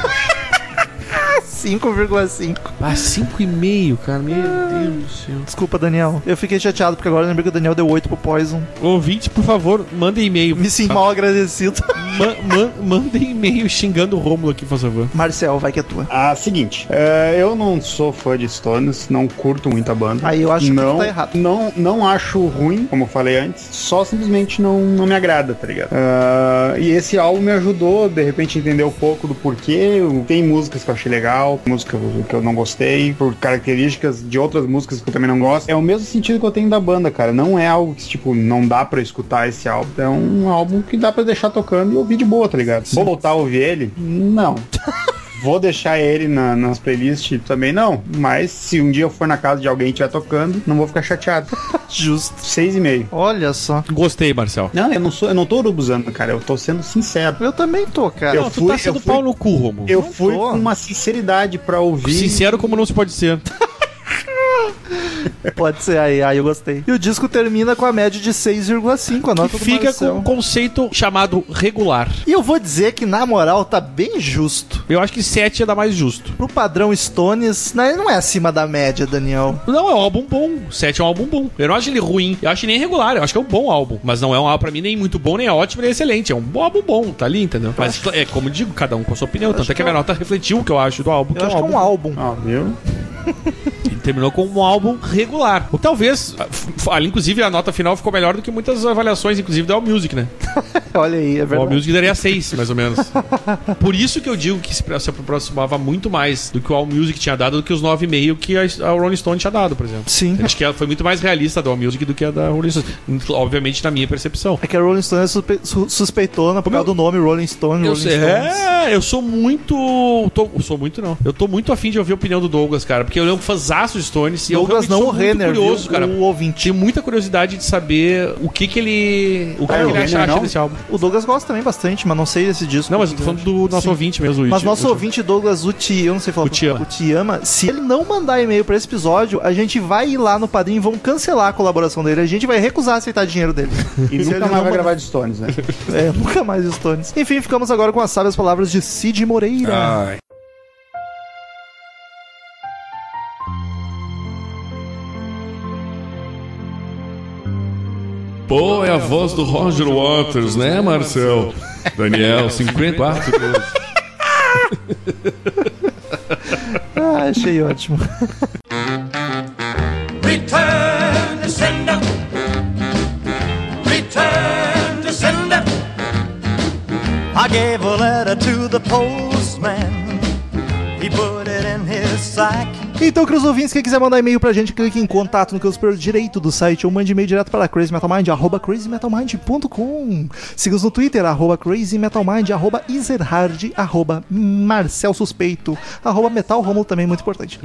5,5. Ah, 5,5, cara. Meu Deus do céu. Desculpa, Daniel. Eu fiquei chateado porque agora eu lembrei que o Daniel deu 8 pro Poison. Ouvinte, por favor, mandem e-mail. Me sinto mal agradecido. Ma ma mandem e-mail xingando o Rômulo aqui, por favor. Marcel, vai que é tua. Ah, seguinte, é, eu não sou fã de Stones, não curto muito a banda. Aí eu acho que não, tu tá errado. Não, não acho ruim, como eu falei antes, só simplesmente não, não me agrada, tá ligado? Ah, e esse álbum me ajudou, de repente, a entender um pouco do porquê. Tem músicas que eu achei legal, músicas que eu não gostei, por características de outras músicas que eu também não gosto. É o mesmo sentido que eu tenho da banda, cara. Não é algo que, tipo, não dá pra escutar esse álbum. É um álbum que dá pra deixar tocando e ouvir de boa, tá ligado? Vou voltar a ouvir ele? Não. *laughs* Vou deixar ele na- nas playlists também não. Mas se um dia eu for na casa de alguém e estiver tocando, não vou ficar chateado. *laughs* Justo. Seis e meio. Olha só. Gostei, Marcel. Não, eu não sou, eu não tô urubuzando, cara. Eu tô sendo sincero. Eu também tô, cara. Eu Não, tu fui- tá sendo eu fui- pau no cu, Rômulo. Eu Não fui tô. com uma sinceridade pra ouvir. Sincero como não se pode ser. *laughs* Pode ser, aí, aí eu gostei. E o disco termina com a média de 6,5, a nota do Fica com um conceito chamado regular. E eu vou dizer que, na moral, tá bem justo. Eu acho que 7 é da mais justo. Pro padrão Stones, né, não é acima da média, Daniel. Não, é um álbum bom. 7 é um álbum bom. Eu não acho ele ruim. Eu acho ele nem regular. Eu acho que é um bom álbum. Mas não é um álbum pra mim nem muito bom, nem é ótimo, nem excelente. É um bom álbum bom, tá ali, entendeu? Mas é como eu digo, cada um com a sua opinião. Tanto é que a minha nota refletiu o que eu acho do álbum. Eu acho que é um álbum. Ó, viu? *laughs* Terminou com um álbum regular. Ou talvez, f- ali, inclusive, a nota final ficou melhor do que muitas avaliações, inclusive do All Music, né? *laughs* Olha aí, é O All verdade. Music daria 6, mais ou menos. *laughs* Por isso que eu digo que se aproximava muito mais do que o All Music tinha dado do que os 9,5 que a, Rolling Stone tinha dado, por exemplo. Sim. Acho que ela foi muito mais realista do All Music do que a da Rolling Stone. Obviamente, na minha percepção. É que a Rolling Stone é suspe su suspeitona por causa do nome Rolling Stone, Eu Rolling sei, é, eu sou muito. Tô, eu sou muito, não. Eu tô muito afim de ouvir a opinião do Douglas, cara. Porque eu é um de Stones. e eu Douglas realmente não sou o muito Renner, curioso, viu? cara. o ouvinte. Tenho muita curiosidade de saber o que que ele. O que, Ah, que o ele acha, Renner acha não? desse álbum. O Douglas gosta também bastante, mas não sei desse disco. Não, mas eu tô falando do nosso Sim. ouvinte mesmo. Mas nosso o- ouvinte Douglas Uti, eu não sei falar. Utiama. Utiama, se ele não mandar e-mail pra esse episódio, a gente vai ir lá no padrinho e vão cancelar a colaboração dele. A gente vai recusar aceitar dinheiro dele. *laughs* E nunca mais vai gravar de Stones, né? É, nunca mais Stones. Enfim, ficamos agora com as sábias palavras de Cid Moreira. Ai. Pô, é a voz do Roger Waters, né, Marcel? Daniel, 54 quilos. *laughs* Ah, achei ótimo. Return to sender. Return to sender. I gave a letter to the postman. He put it in his sack. Então, queridos ouvintes, quem quiser mandar e-mail pra gente, clique em contato no canto superior direito do site ou mande e-mail direto para crazymetalmind, arroba crazymetalmind.com. Siga-nos no Twitter, arroba crazymetalmind, arroba iserhard, arroba marcelsuspeito, arroba metalromulo também, muito importante.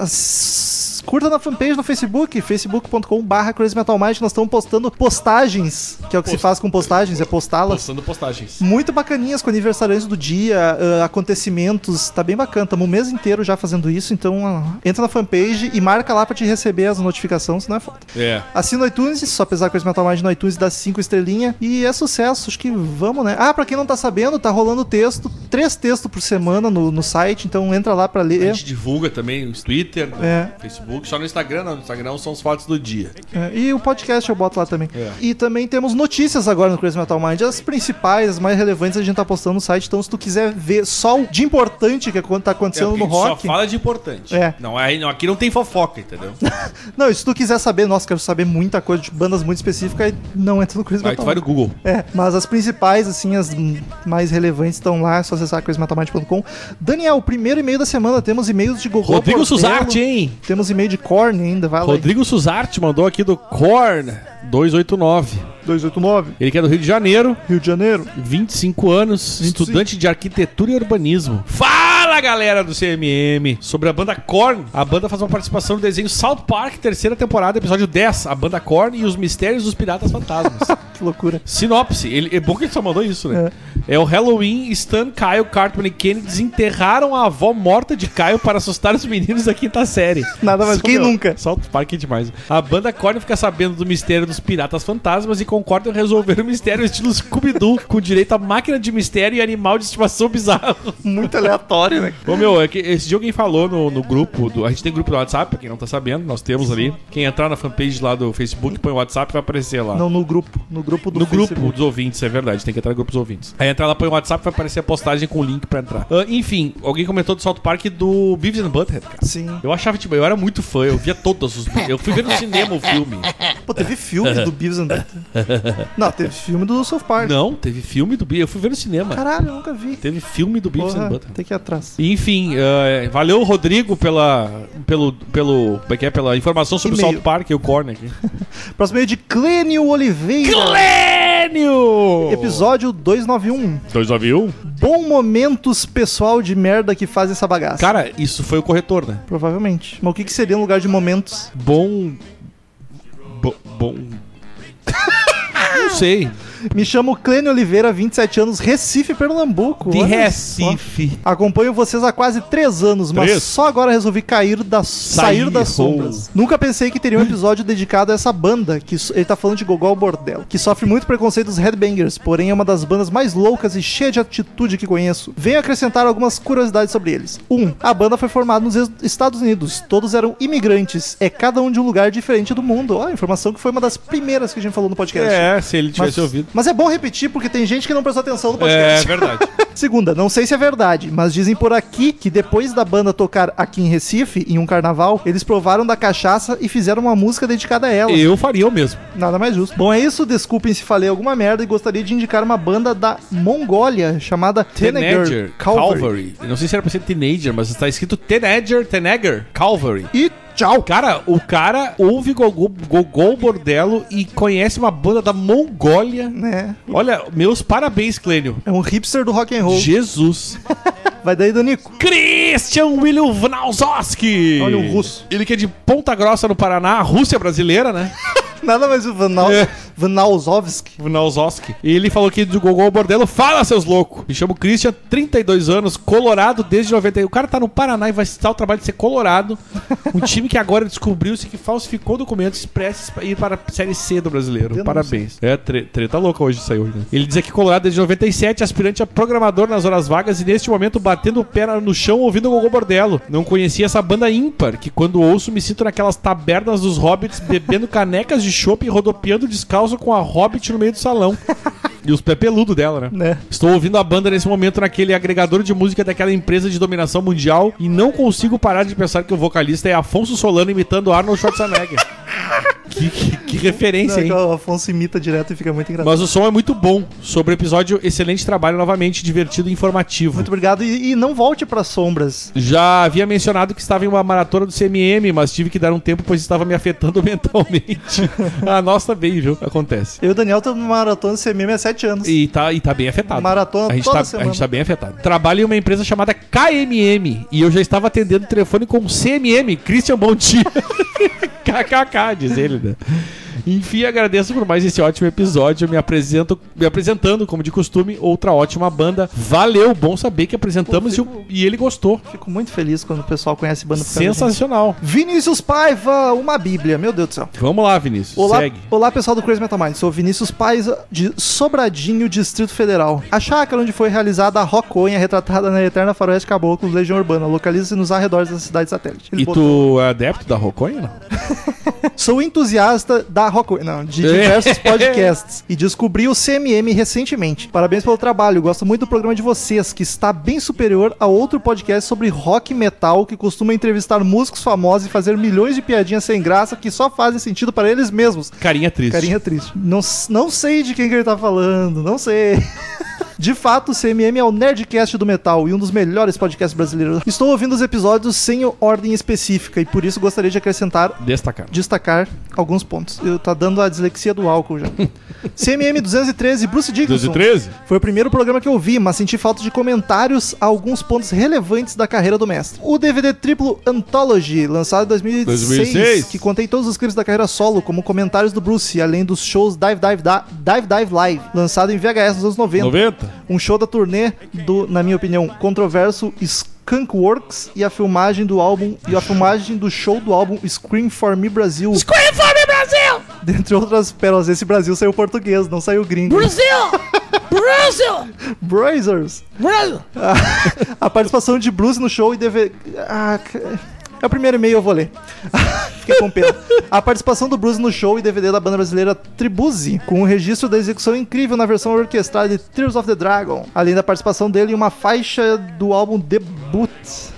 As- Curta na fanpage no Facebook, facebook.com.br Crazy Metal Mind. Nós estamos postando postagens, que é o que se Post- faz com postagens, é postá-las. Postando postagens. Muito bacaninhas com aniversariantes do dia, ah, acontecimentos, tá bem bacana. Tamo o mês inteiro já fazendo isso, então ah, entra na fanpage e marca lá pra te receber as notificações, senão é foda. É. Assina o iTunes, só pesar Crazy Metal Mind no iTunes dá 5 estrelinhas e é sucesso, acho que vamos, né? Ah, pra quem não tá sabendo, tá rolando texto, três textos por semana no, no site, então entra lá pra A ler. gente divulga também no Twitter, no É. Facebook, só no Instagram, não. No Instagram são os fotos do dia. É, e o podcast eu boto lá também. É. E também temos notícias agora no Crazy Metal Mind. As principais, as mais relevantes a gente tá postando no site. Então, se tu quiser ver só o de importante que é quando tá acontecendo É, no rock. Só fala de importante. É. Não, aí, não, aqui não tem fofoca, entendeu? *laughs* Não, e se tu quiser saber, nossa, quero saber muita coisa de bandas muito específicas, não entra no Crazy Aí Metal tu vai no Mind. Google. É, mas as principais, assim, as mais relevantes estão lá, é só acessar crazymetalmind.com. Daniel, o primeiro e-mail da semana, temos e-mails de Gogol Rodrigo Portela, Suzarte, hein? Temos e-mail de Korn ainda, vai lá. Rodrigo Suzarte mandou aqui do Korn 289. 289, Ele que é do Rio de Janeiro, Rio de Janeiro. 25 anos, 25. estudante de arquitetura e urbanismo. Fala, galera do CMM! Sobre a banda Korn. A banda faz uma participação no desenho South Park, terceira temporada, episódio 10. A banda Korn e os mistérios dos piratas fantasmas. *laughs* Que loucura. Sinopse. Ele, é bom que ele só mandou isso, né? É. o Halloween, Stan, Kyle, Cartman e Kenny desenterraram a avó morta de Kyle para assustar os meninos da quinta série. Nada mais, meu, nunca? South Park é demais. A banda Korn fica sabendo do mistério dos piratas fantasmas e concorda em resolver o mistério estilo Scooby-Doo, com direito a máquina de mistério e animal de estimação bizarro. Muito aleatório, né? Ô meu, é que esse dia alguém falou no, no grupo, do, a gente tem grupo do WhatsApp, pra quem não tá sabendo, nós temos ali. Quem entrar na fanpage lá do Facebook, põe o WhatsApp, vai aparecer lá. Não, no grupo. No grupo do No grupo Facebook. dos ouvintes, é verdade, tem que entrar no grupo dos ouvintes. Aí entrar lá, põe o WhatsApp, vai aparecer a postagem com o link pra entrar. Ah, enfim, alguém comentou do South Park do Beavis and Butthead, cara. Sim. Eu achava, tipo, eu era muito fã, eu via todos os. Eu fui ver no cinema o filme. *laughs* Pô, teve filme do Beavis and Butthead. *laughs* Não, teve filme do South Park. Não, teve filme do Beavis. Eu fui ver no cinema. Caralho, eu nunca vi. Teve filme do Beavis and Porra, Butthead. tem que ir atrás. Enfim, eh, valeu, Rodrigo, pela, pelo, pelo, como é que é, pela informação sobre o. South Park e o Korn aqui. *laughs* Próximo meio de Clênio Oliveira. Clênio! Episódio 291. 291? Bom momentos pessoal de merda que fazem essa bagaça. Cara, isso foi o corretor, né? Provavelmente. Mas o que, que seria no lugar de momentos? Bom. Bo- bom. *laughs* Não sei. Me chamo Clênio Oliveira, 27 anos, Recife, Pernambuco. De Recife. só. Acompanho vocês há quase três anos, mas Três? só agora resolvi cair da, sair, Sair, das sombras. Nunca pensei que teria um episódio dedicado a essa banda, que ele tá falando de Gogol Bordel, que sofre muito preconceito dos Headbangers, porém é uma das bandas mais loucas e cheia de atitude que conheço. Venho acrescentar algumas curiosidades sobre eles. 1. Um, a banda foi formada nos Es- Estados Unidos. Todos eram imigrantes. É cada um de um lugar diferente do mundo. Ó, informação que foi uma das primeiras que a gente falou no podcast. É, se ele Mas, tivesse ouvido. Mas é bom repetir porque tem gente que não prestou atenção no É podcast. verdade. *laughs* Segunda, não sei se é verdade, mas dizem por aqui que depois da banda tocar aqui em Recife, em um carnaval, eles provaram da cachaça e fizeram uma música dedicada a ela. Eu faria o mesmo. Nada mais justo. Bom, é isso. Desculpem se falei alguma merda e gostaria de indicar uma banda da Mongólia chamada Teneger Teenager Calvary. Calvary. Não sei se era pra ser teenager, mas está escrito Teenager Teenager Calvary. E tchau. Cara, o cara ouve Gogol, Gogol Bordello e conhece uma banda da Mongólia. Né? Olha, meus parabéns, Clênio. É um hipster do rock and roll. Jesus. *laughs* Vai daí, Danico. Christian William Vnauzoski. Olha o russo. Ele que é de Ponta Grossa, no Paraná, Rússia brasileira, né? *laughs* *laughs* Nada mais o Vanal... É. E ele falou aqui do Gogol Bordello. Fala, seus loucos! Me chamo Christian, 32 anos, colorado desde 91. O cara tá no Paraná e vai citar o trabalho de ser colorado. *laughs* Um time que agora descobriu-se que falsificou documentos prestes para ir para a Série C do brasileiro. Denúncia. Parabéns. É, tre- treta louca hoje saiu. Né? Ele diz aqui colorado desde 97, aspirante a programador nas horas vagas e neste momento batendo o pé no chão ouvindo o Gogol Bordello. Não conhecia essa banda ímpar, que quando ouço me sinto naquelas tabernas dos hobbits bebendo canecas de chopp e rodopiando descalço com a hobbit no meio do salão. *laughs* E os pé peludo dela, né? Né? Estou ouvindo a banda nesse momento naquele agregador de música daquela empresa de dominação mundial e não consigo parar de pensar que o vocalista é Afonso Solano imitando Arnold Schwarzenegger. *laughs* Que, que- que referência, hein? Não, o Afonso imita direto e fica muito engraçado. Mas o som é muito bom. Sobre o episódio, excelente trabalho novamente, divertido e informativo. Muito obrigado. E, e não volte para sombras. Já havia mencionado que estava em uma maratona do CMM, mas tive que dar um tempo, pois estava me afetando *laughs* mentalmente. a nossa também, viu? Acontece. Eu e o Daniel estamos numa maratona de CMM há sete anos. E tá, e tá bem afetado. Maratona a gente, toda tá, semana. a gente tá bem afetado. Trabalho em uma empresa chamada KMM e eu já estava atendendo o telefone com CMM, Christian Bom Dia. KKK, diz ele, né? Enfim, agradeço por mais esse ótimo episódio. Me apresento, me apresentando, como de costume, outra ótima banda. Valeu, bom saber que apresentamos Pô, e e, ele gostou. Fico muito feliz quando o pessoal conhece banda. Sensacional. Vinícius Paiva, uma bíblia. Meu Deus do céu. Vamos lá, Vinícius. Olá, Segue. olá pessoal do Crazy Metal Mind, sou Vinícius Paiva de Sobradinho, Distrito Federal. A chácara onde foi realizada a Roconha, retratada na Eterna Faroeste Caboclo, Legião Urbana, localiza-se nos arredores da cidade satélite. Ele E botou- tu é adepto da Roconha? Não? *laughs* Sou entusiasta da Rockaway, não, de diversos *laughs* podcasts e descobri o CMM recentemente. Parabéns pelo trabalho, gosto muito do programa de vocês, que está bem superior a outro podcast sobre rock metal que costuma entrevistar músicos famosos e fazer milhões de piadinhas sem graça que só fazem sentido para eles mesmos. Carinha triste. Carinha triste. Não, não sei de quem que ele tá falando, não sei. *laughs* De fato, o CMM é o Nerdcast do Metal e um dos melhores podcasts brasileiros. Estou ouvindo os episódios sem ordem específica e por isso gostaria de acrescentar Destacar. destacar alguns pontos. Eu tá dando a dislexia do álcool já. *laughs* CMM 213, Bruce Dickinson. 213? Foi o primeiro programa que eu vi, mas senti falta de comentários a alguns pontos relevantes da carreira do mestre. O DVD triplo Anthology, lançado em 2006, 2006. que contém todos os clipes da carreira solo, como comentários do Bruce, além dos shows Dive Dive, Da- Dive, Dive Live, lançado em VHS nos anos 90. 90? Um show da turnê do, na minha opinião, controverso Skunkworks e a filmagem do álbum e a filmagem do show do álbum Scream for Me Brasil. Scream for me, Brasil! Dentre outras pérolas, esse Brasil saiu português, não saiu gringo. Brasil! Brasil! Brazers. Brasil! A participação de Bruce no show e deve. Ah, é o primeiro e-mail, eu vou ler. Fiquei com pena. A participação do Bruce no show e DVD da banda brasileira Tribuzi, com o registro da execução incrível na versão orquestrada de Tears of the Dragon, além da participação dele em uma faixa do álbum Debut.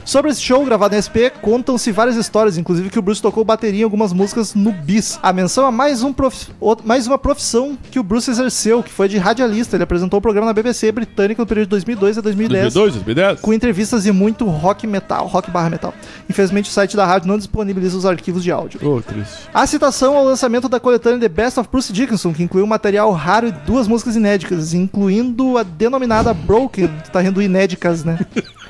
Sobre esse show gravado em SP, contam-se várias histórias, inclusive que o Bruce tocou bateria em algumas músicas no Bis. A menção a mais, um prof- mais uma profissão que o Bruce exerceu, que foi de radialista. Ele apresentou o programa na BBC britânica no período de 2002 a 2010 2002, 2010? com entrevistas e muito rock metal, rock barra metal. Infelizmente o site da rádio não disponibiliza os arquivos de áudio. Ô, triste. A citação ao lançamento da coletânea The Best of Bruce Dickinson, que incluiu um material raro e duas músicas inéditas, incluindo a denominada Broken, tá rindo inéditas, né? *laughs*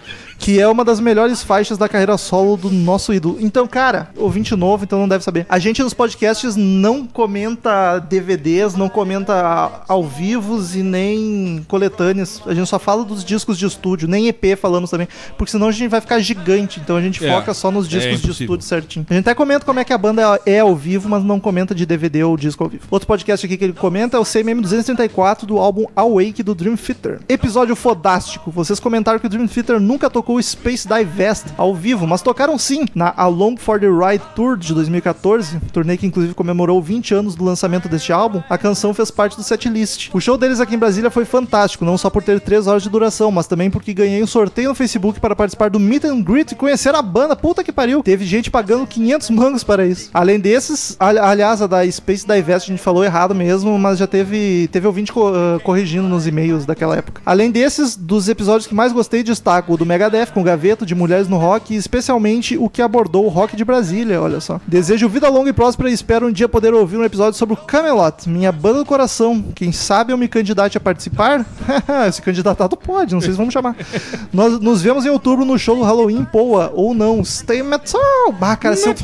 Que é uma das melhores faixas da carreira solo do nosso ídolo. Então, cara, ouvinte novo, então não deve saber. A gente nos podcasts não comenta DVDs, não comenta ao vivos e nem coletâneas. A gente só fala dos discos de estúdio, nem EP falamos também. Porque senão a gente vai ficar gigante. Então a gente É, foca só nos é discos de impossível. estúdio certinho. A gente até comenta como é que a banda é ao vivo, mas não comenta de DVD ou disco ao vivo. Outro podcast aqui que ele comenta é o CMM 234 do álbum Awake do Dream Theater. Episódio fodástico. Vocês comentaram que o Dream Theater nunca tocou o Space Divest ao vivo, mas tocaram sim na Along for the Ride Tour de 2014, turnê que inclusive comemorou 20 anos do lançamento deste álbum. A canção fez parte do setlist. O show deles aqui em Brasília foi fantástico, não só por ter 3 horas de duração, mas também porque ganhei um sorteio no Facebook para participar do Meet and Greet e conhecer a banda. Puta que pariu! Teve gente pagando 500 mangos para isso. Além desses, ali- aliás, a da Space Divest a gente falou errado mesmo, mas já teve teve ouvinte co- ah, corrigindo nos e-mails daquela época. Além desses, dos episódios que mais gostei, destaco o do Megadeth com o Gaveto de Mulheres no Rock especialmente o que abordou o rock de Brasília, olha só. Desejo vida longa e próspera e espero um dia poder ouvir um episódio sobre o Camelot, minha banda do coração. Quem sabe eu me candidate a participar? *laughs* Esse candidatado pode, não sei se vamos chamar. Nós nos vemos em outubro no show do Halloween Poa, ou não, Stay Metal. Bah, cara, se eu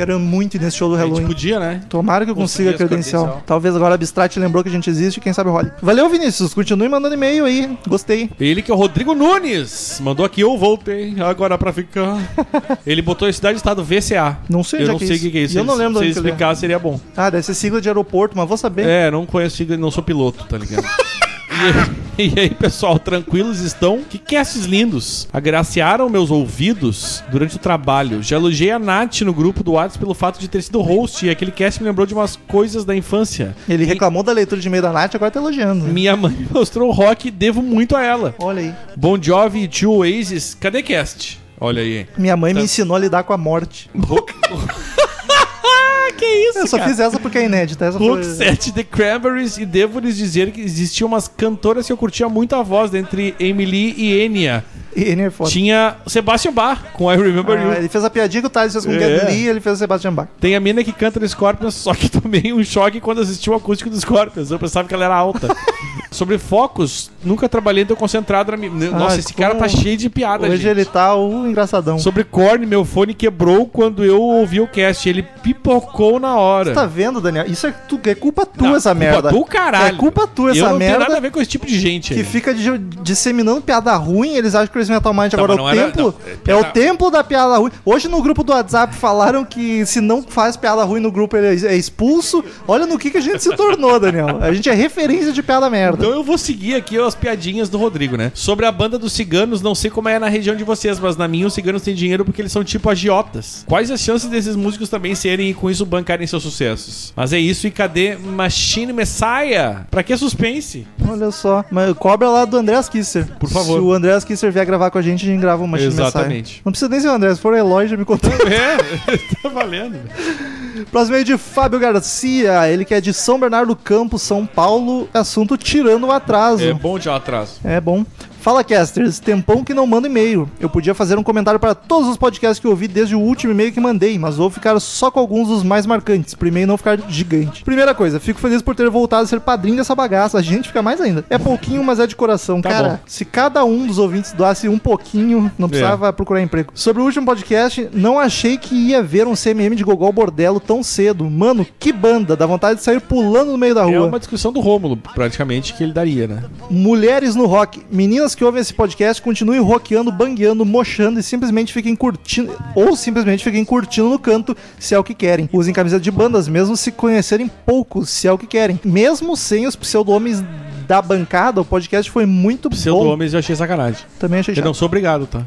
quero muito ir nesse show do A gente Halloween. podia, né? Tomara que eu consiga credencial. credencial. Talvez agora a Abstract lembrou que a gente existe, quem sabe role. Valeu, Vinícius. Continue mandando e-mail aí. Gostei. Ele que é o Rodrigo Nunes. Mandou aqui, eu voltei agora pra ficar. *laughs* Ele botou cidade estado VCA. Não sei Eu onde não é que é sei o isso. que, que é isso. Eu não lembro Se é. explicar, seria bom. Ah, deve ser sigla de aeroporto, mas vou saber. É, não conheço, sigla, não sou piloto, tá ligado? *laughs* E, *laughs* e aí, pessoal, tranquilos estão? Que casts lindos! Agraciaram meus ouvidos durante o trabalho. Já elogiei a Nath no grupo do WhatsApp pelo fato de ter sido host e aquele cast me lembrou de umas coisas da infância. Ele reclamou da leitura de e-mail da Nath, agora tá elogiando. né? Minha mãe *laughs* mostrou o rock e devo muito a ela. Olha aí. Bon Jovi e Tio Oasis, cadê cast? Olha aí. Minha mãe Tá. me ensinou a lidar com a morte. *laughs* que isso, Eu só cara? fiz essa porque é inédita. Essa Book foi... 7 The Cranberries e devo lhes dizer que existiam umas cantoras que eu curtia muito a voz entre Emily e Enya. E ele é foda. Tinha Sebastian Bach com I Remember Ah, You. ele fez a piadinha que o Thales fez com o É. Get Lee ele fez o Sebastian Bach. Tem a mina que canta no Scorpions, só que *laughs* tomei um choque quando assisti o acústico do Scorpions. Eu pensava que ela era alta. *laughs* Sobre focos, nunca trabalhei tão concentrado na minha. Nossa, Ah, esse cara tá cheio de piada, Hoje gente. ele tá o engraçadão. Sobre Korn, meu fone quebrou quando eu ouvi o cast. Ele pipocou na hora. Tá vendo, Daniel? Isso é, tu, é culpa tua Não, essa culpa merda. do caralho. É culpa tua eu essa não tenho merda nada a ver com esse tipo de gente. que aí. fica de- disseminando piada ruim. Eles acham que o Mind agora é mas o não era- templo. não, é é, o templo da piada ruim. Hoje no grupo do WhatsApp falaram que se não faz piada ruim no grupo ele é expulso. Olha no que, que a gente se tornou, Daniel. A gente é referência de piada merda. Então eu vou seguir aqui as piadinhas do Rodrigo, né? Sobre a banda dos ciganos, não sei como é na região de vocês, mas na minha os ciganos têm dinheiro porque eles são tipo agiotas. Quais as chances desses músicos também serem com isso bancarem seus sucessos? Mas é isso e cadê Machine Messiah? Pra que suspense? Olha só. Mas cobra lá do Andreas Kisser. Por favor. Se o Andreas Kisser vier gravar com a gente, a gente grava uma Machine Exatamente. Messiah. Não precisa nem ser o Andreas, se for o Eloy, já me contou. *laughs* É, *laughs* tá valendo. Próximo aí de Fábio Garcia, ele que é de São Bernardo do Campo, São Paulo. Assunto tirando o atraso. É bom lá atrás. É bom. Fala, casters. Tempão que não manda e-mail. Eu podia fazer um comentário para todos os podcasts que eu ouvi desde o último e-mail que mandei, mas vou ficar só com alguns dos mais marcantes, pro e-mail não ficar gigante. Primeira coisa, fico feliz por ter voltado a ser padrinho dessa bagaça. A gente fica mais ainda. É pouquinho, mas é de coração. Tá Cara, bom. se cada um dos ouvintes doasse um pouquinho, não precisava procurar emprego. Sobre o último podcast, não achei que ia ver um CMM de Gogol Bordello tão cedo. Mano, que banda. Dá vontade de sair pulando no meio da rua. É uma discussão do Rômulo, praticamente, que ele daria, né? Mulheres no rock. Meninas que ouvem esse podcast, continuem rockeando, bangueando, mochando e simplesmente fiquem curtindo. Ou simplesmente fiquem curtindo no canto, se é o que querem. Usem camiseta de bandas, mesmo se conhecerem pouco, se é o que querem. Mesmo sem os pseudo-homens da bancada, o podcast foi muito bom. homens eu achei sacanagem. Também achei Eu chato. não sou obrigado, tá?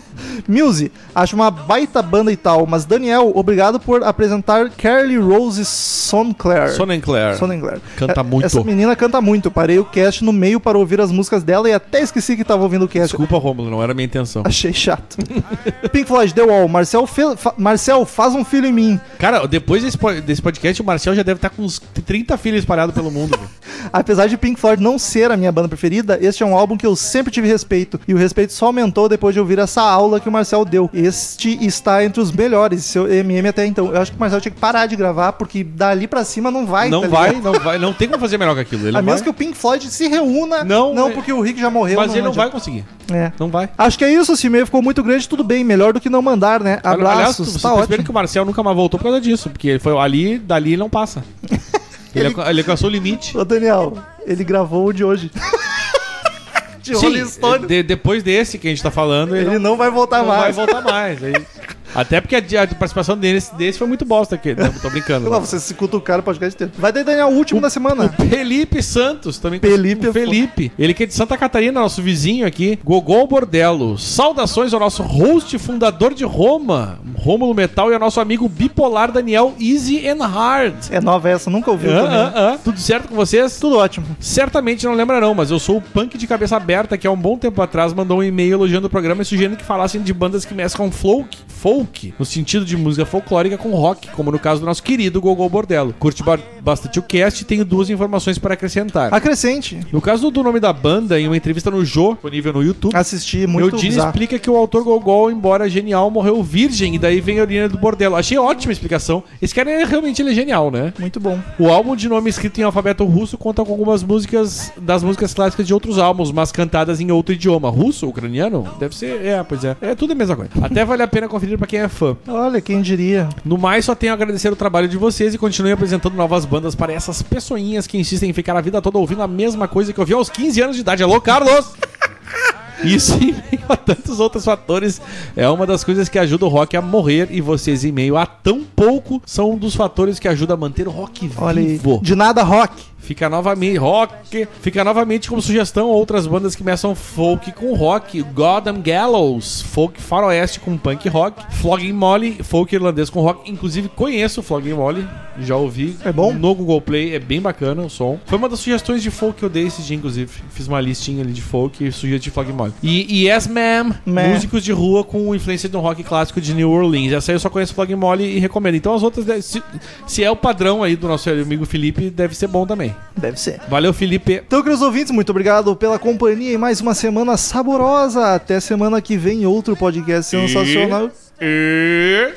*laughs* Muse, acho uma baita banda e tal, mas Daniel, obrigado por apresentar Carly Rose Sonclair. Sonenclair. Sonenclair. Canta É- muito. Essa menina canta muito. Parei o cast no meio para ouvir as músicas dela e até esqueci que tava ouvindo o cast. Desculpa, Rômulo, não era minha intenção. Achei chato. *laughs* Pink Floyd, The Wall. Marcel, fa- Marcel, faz um filho em mim. Cara, depois desse, po- desse podcast, o Marcel já deve estar com uns 30 filhos espalhados pelo mundo. *laughs* Apesar de Pink Floyd não ser a minha banda preferida, este é um álbum que eu sempre tive respeito. E o respeito só aumentou depois de ouvir essa aula que o Marcel deu. Este está entre os melhores, seu MM até então. Eu acho que o Marcel tinha que parar de gravar, porque dali pra cima não vai. não tá vai, não vai, não tem como fazer melhor que aquilo. Ele A menos vai, que o Pink Floyd se reúna. Não, não é- porque o Rick já morreu. mas ele não vai conseguir. É. Não vai. Acho que é isso, esse e-mail ficou muito grande, tudo bem, melhor do que não mandar, né? Aliás, Abraços, vocês tá perceberam ótimo. que o Marcel nunca mais voltou por causa disso, porque ele foi ali, dali ele não passa. *laughs* Ele, Ele- ele alcançou o limite. Ô, Daniel, ele gravou o de hoje. *laughs* de Rolling Stone. de- depois desse que a gente tá falando, ele, Ele não vai voltar não vai mais. voltar mais. Aí- até porque a, a participação desse, desse foi muito bosta aqui. Não, tô brincando. *laughs* Não, você se cutucar o podcast inteiro. Vai daí, Daniel, o último da semana. Felipe Santos, também Felipe o é Felipe. Ele que é de Santa Catarina, nosso vizinho aqui. Gogol Bordello. Saudações ao nosso host, fundador de Roma, Rômulo Metal, e ao nosso amigo bipolar Daniel Easy and Hard. É nova essa, nunca ouviu Ah, também. ah, ah. Tudo certo com vocês? Tudo ótimo. Certamente não lembra não, mas eu sou o punk de cabeça aberta que há um bom tempo atrás mandou um e-mail elogiando o programa e sugerindo que falassem de bandas que mesclam folk, folk no sentido de música folclórica com rock, como no caso do nosso querido Gogol Bordello. Curte ba- bastante o cast e tenho duas informações para acrescentar. Acrescente. No caso do nome da banda, em uma entrevista no Jô, disponível no YouTube, Assisti muito Eudine bizarro. explica que o autor Gogol, embora genial, morreu virgem e daí vem a origem do Bordello. Achei ótima a explicação. Esse cara é realmente ele é genial, né? Muito bom. O álbum de nome escrito em alfabeto russo conta com algumas músicas das músicas clássicas de outros álbuns, mas cantadas em outro idioma. Russo? Ucraniano? Deve ser. É, pois é. É tudo a mesma coisa. Até vale a pena conferir pra quem é fã. Olha, quem diria. No mais, só tenho a agradecer o trabalho de vocês e continue apresentando novas bandas para essas pessoinhas que insistem em ficar a vida toda ouvindo a mesma coisa que eu vi aos 15 anos de idade. Alô, Carlos! *laughs* Isso em meio a tantos outros fatores é uma das coisas que ajuda o rock a morrer e vocês em meio a tão pouco são um dos fatores que ajuda a manter o rock Olha aí. vivo. De nada, rock. Fica novamente rock. Fica novamente como sugestão outras bandas que mesclam folk com rock. Gotham Gallows, folk faroeste com punk rock. Flogging Molly, folk irlandês com rock. Inclusive conheço o Flogging Molly, já ouvi. É bom? No Google Play, é bem bacana o som. Foi uma das sugestões de folk que eu dei esse dia, inclusive. Fiz uma listinha ali de folk e de Flogging Molly. E e Yes Ma'am, músicos de rua com influência de um rock clássico de New Orleans. Essa aí eu só conheço Flogging Molly e recomendo. Então as outras, se, se é o padrão aí do nosso amigo Felipe, deve ser bom também. Deve ser. Valeu, Felipe. Então, queridos ouvintes, muito obrigado pela companhia e mais uma semana saborosa. Até semana que vem, outro podcast sensacional. E.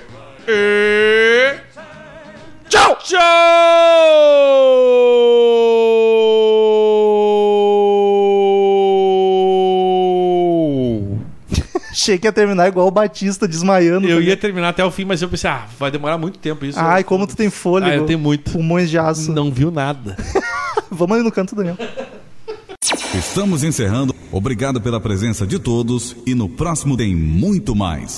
E. Tchau! Tchau! Achei que ia terminar igual o Batista desmaiando. Eu tá ia terminar até o fim, mas eu pensei, ah, vai demorar muito tempo isso. Ai, como tu tem fôlego. Ah, eu tenho muito. Pulmões de aço. Não viu nada. *laughs* Vamos ali no canto, Daniel. Estamos encerrando. Obrigado pela presença de todos e no próximo tem muito mais.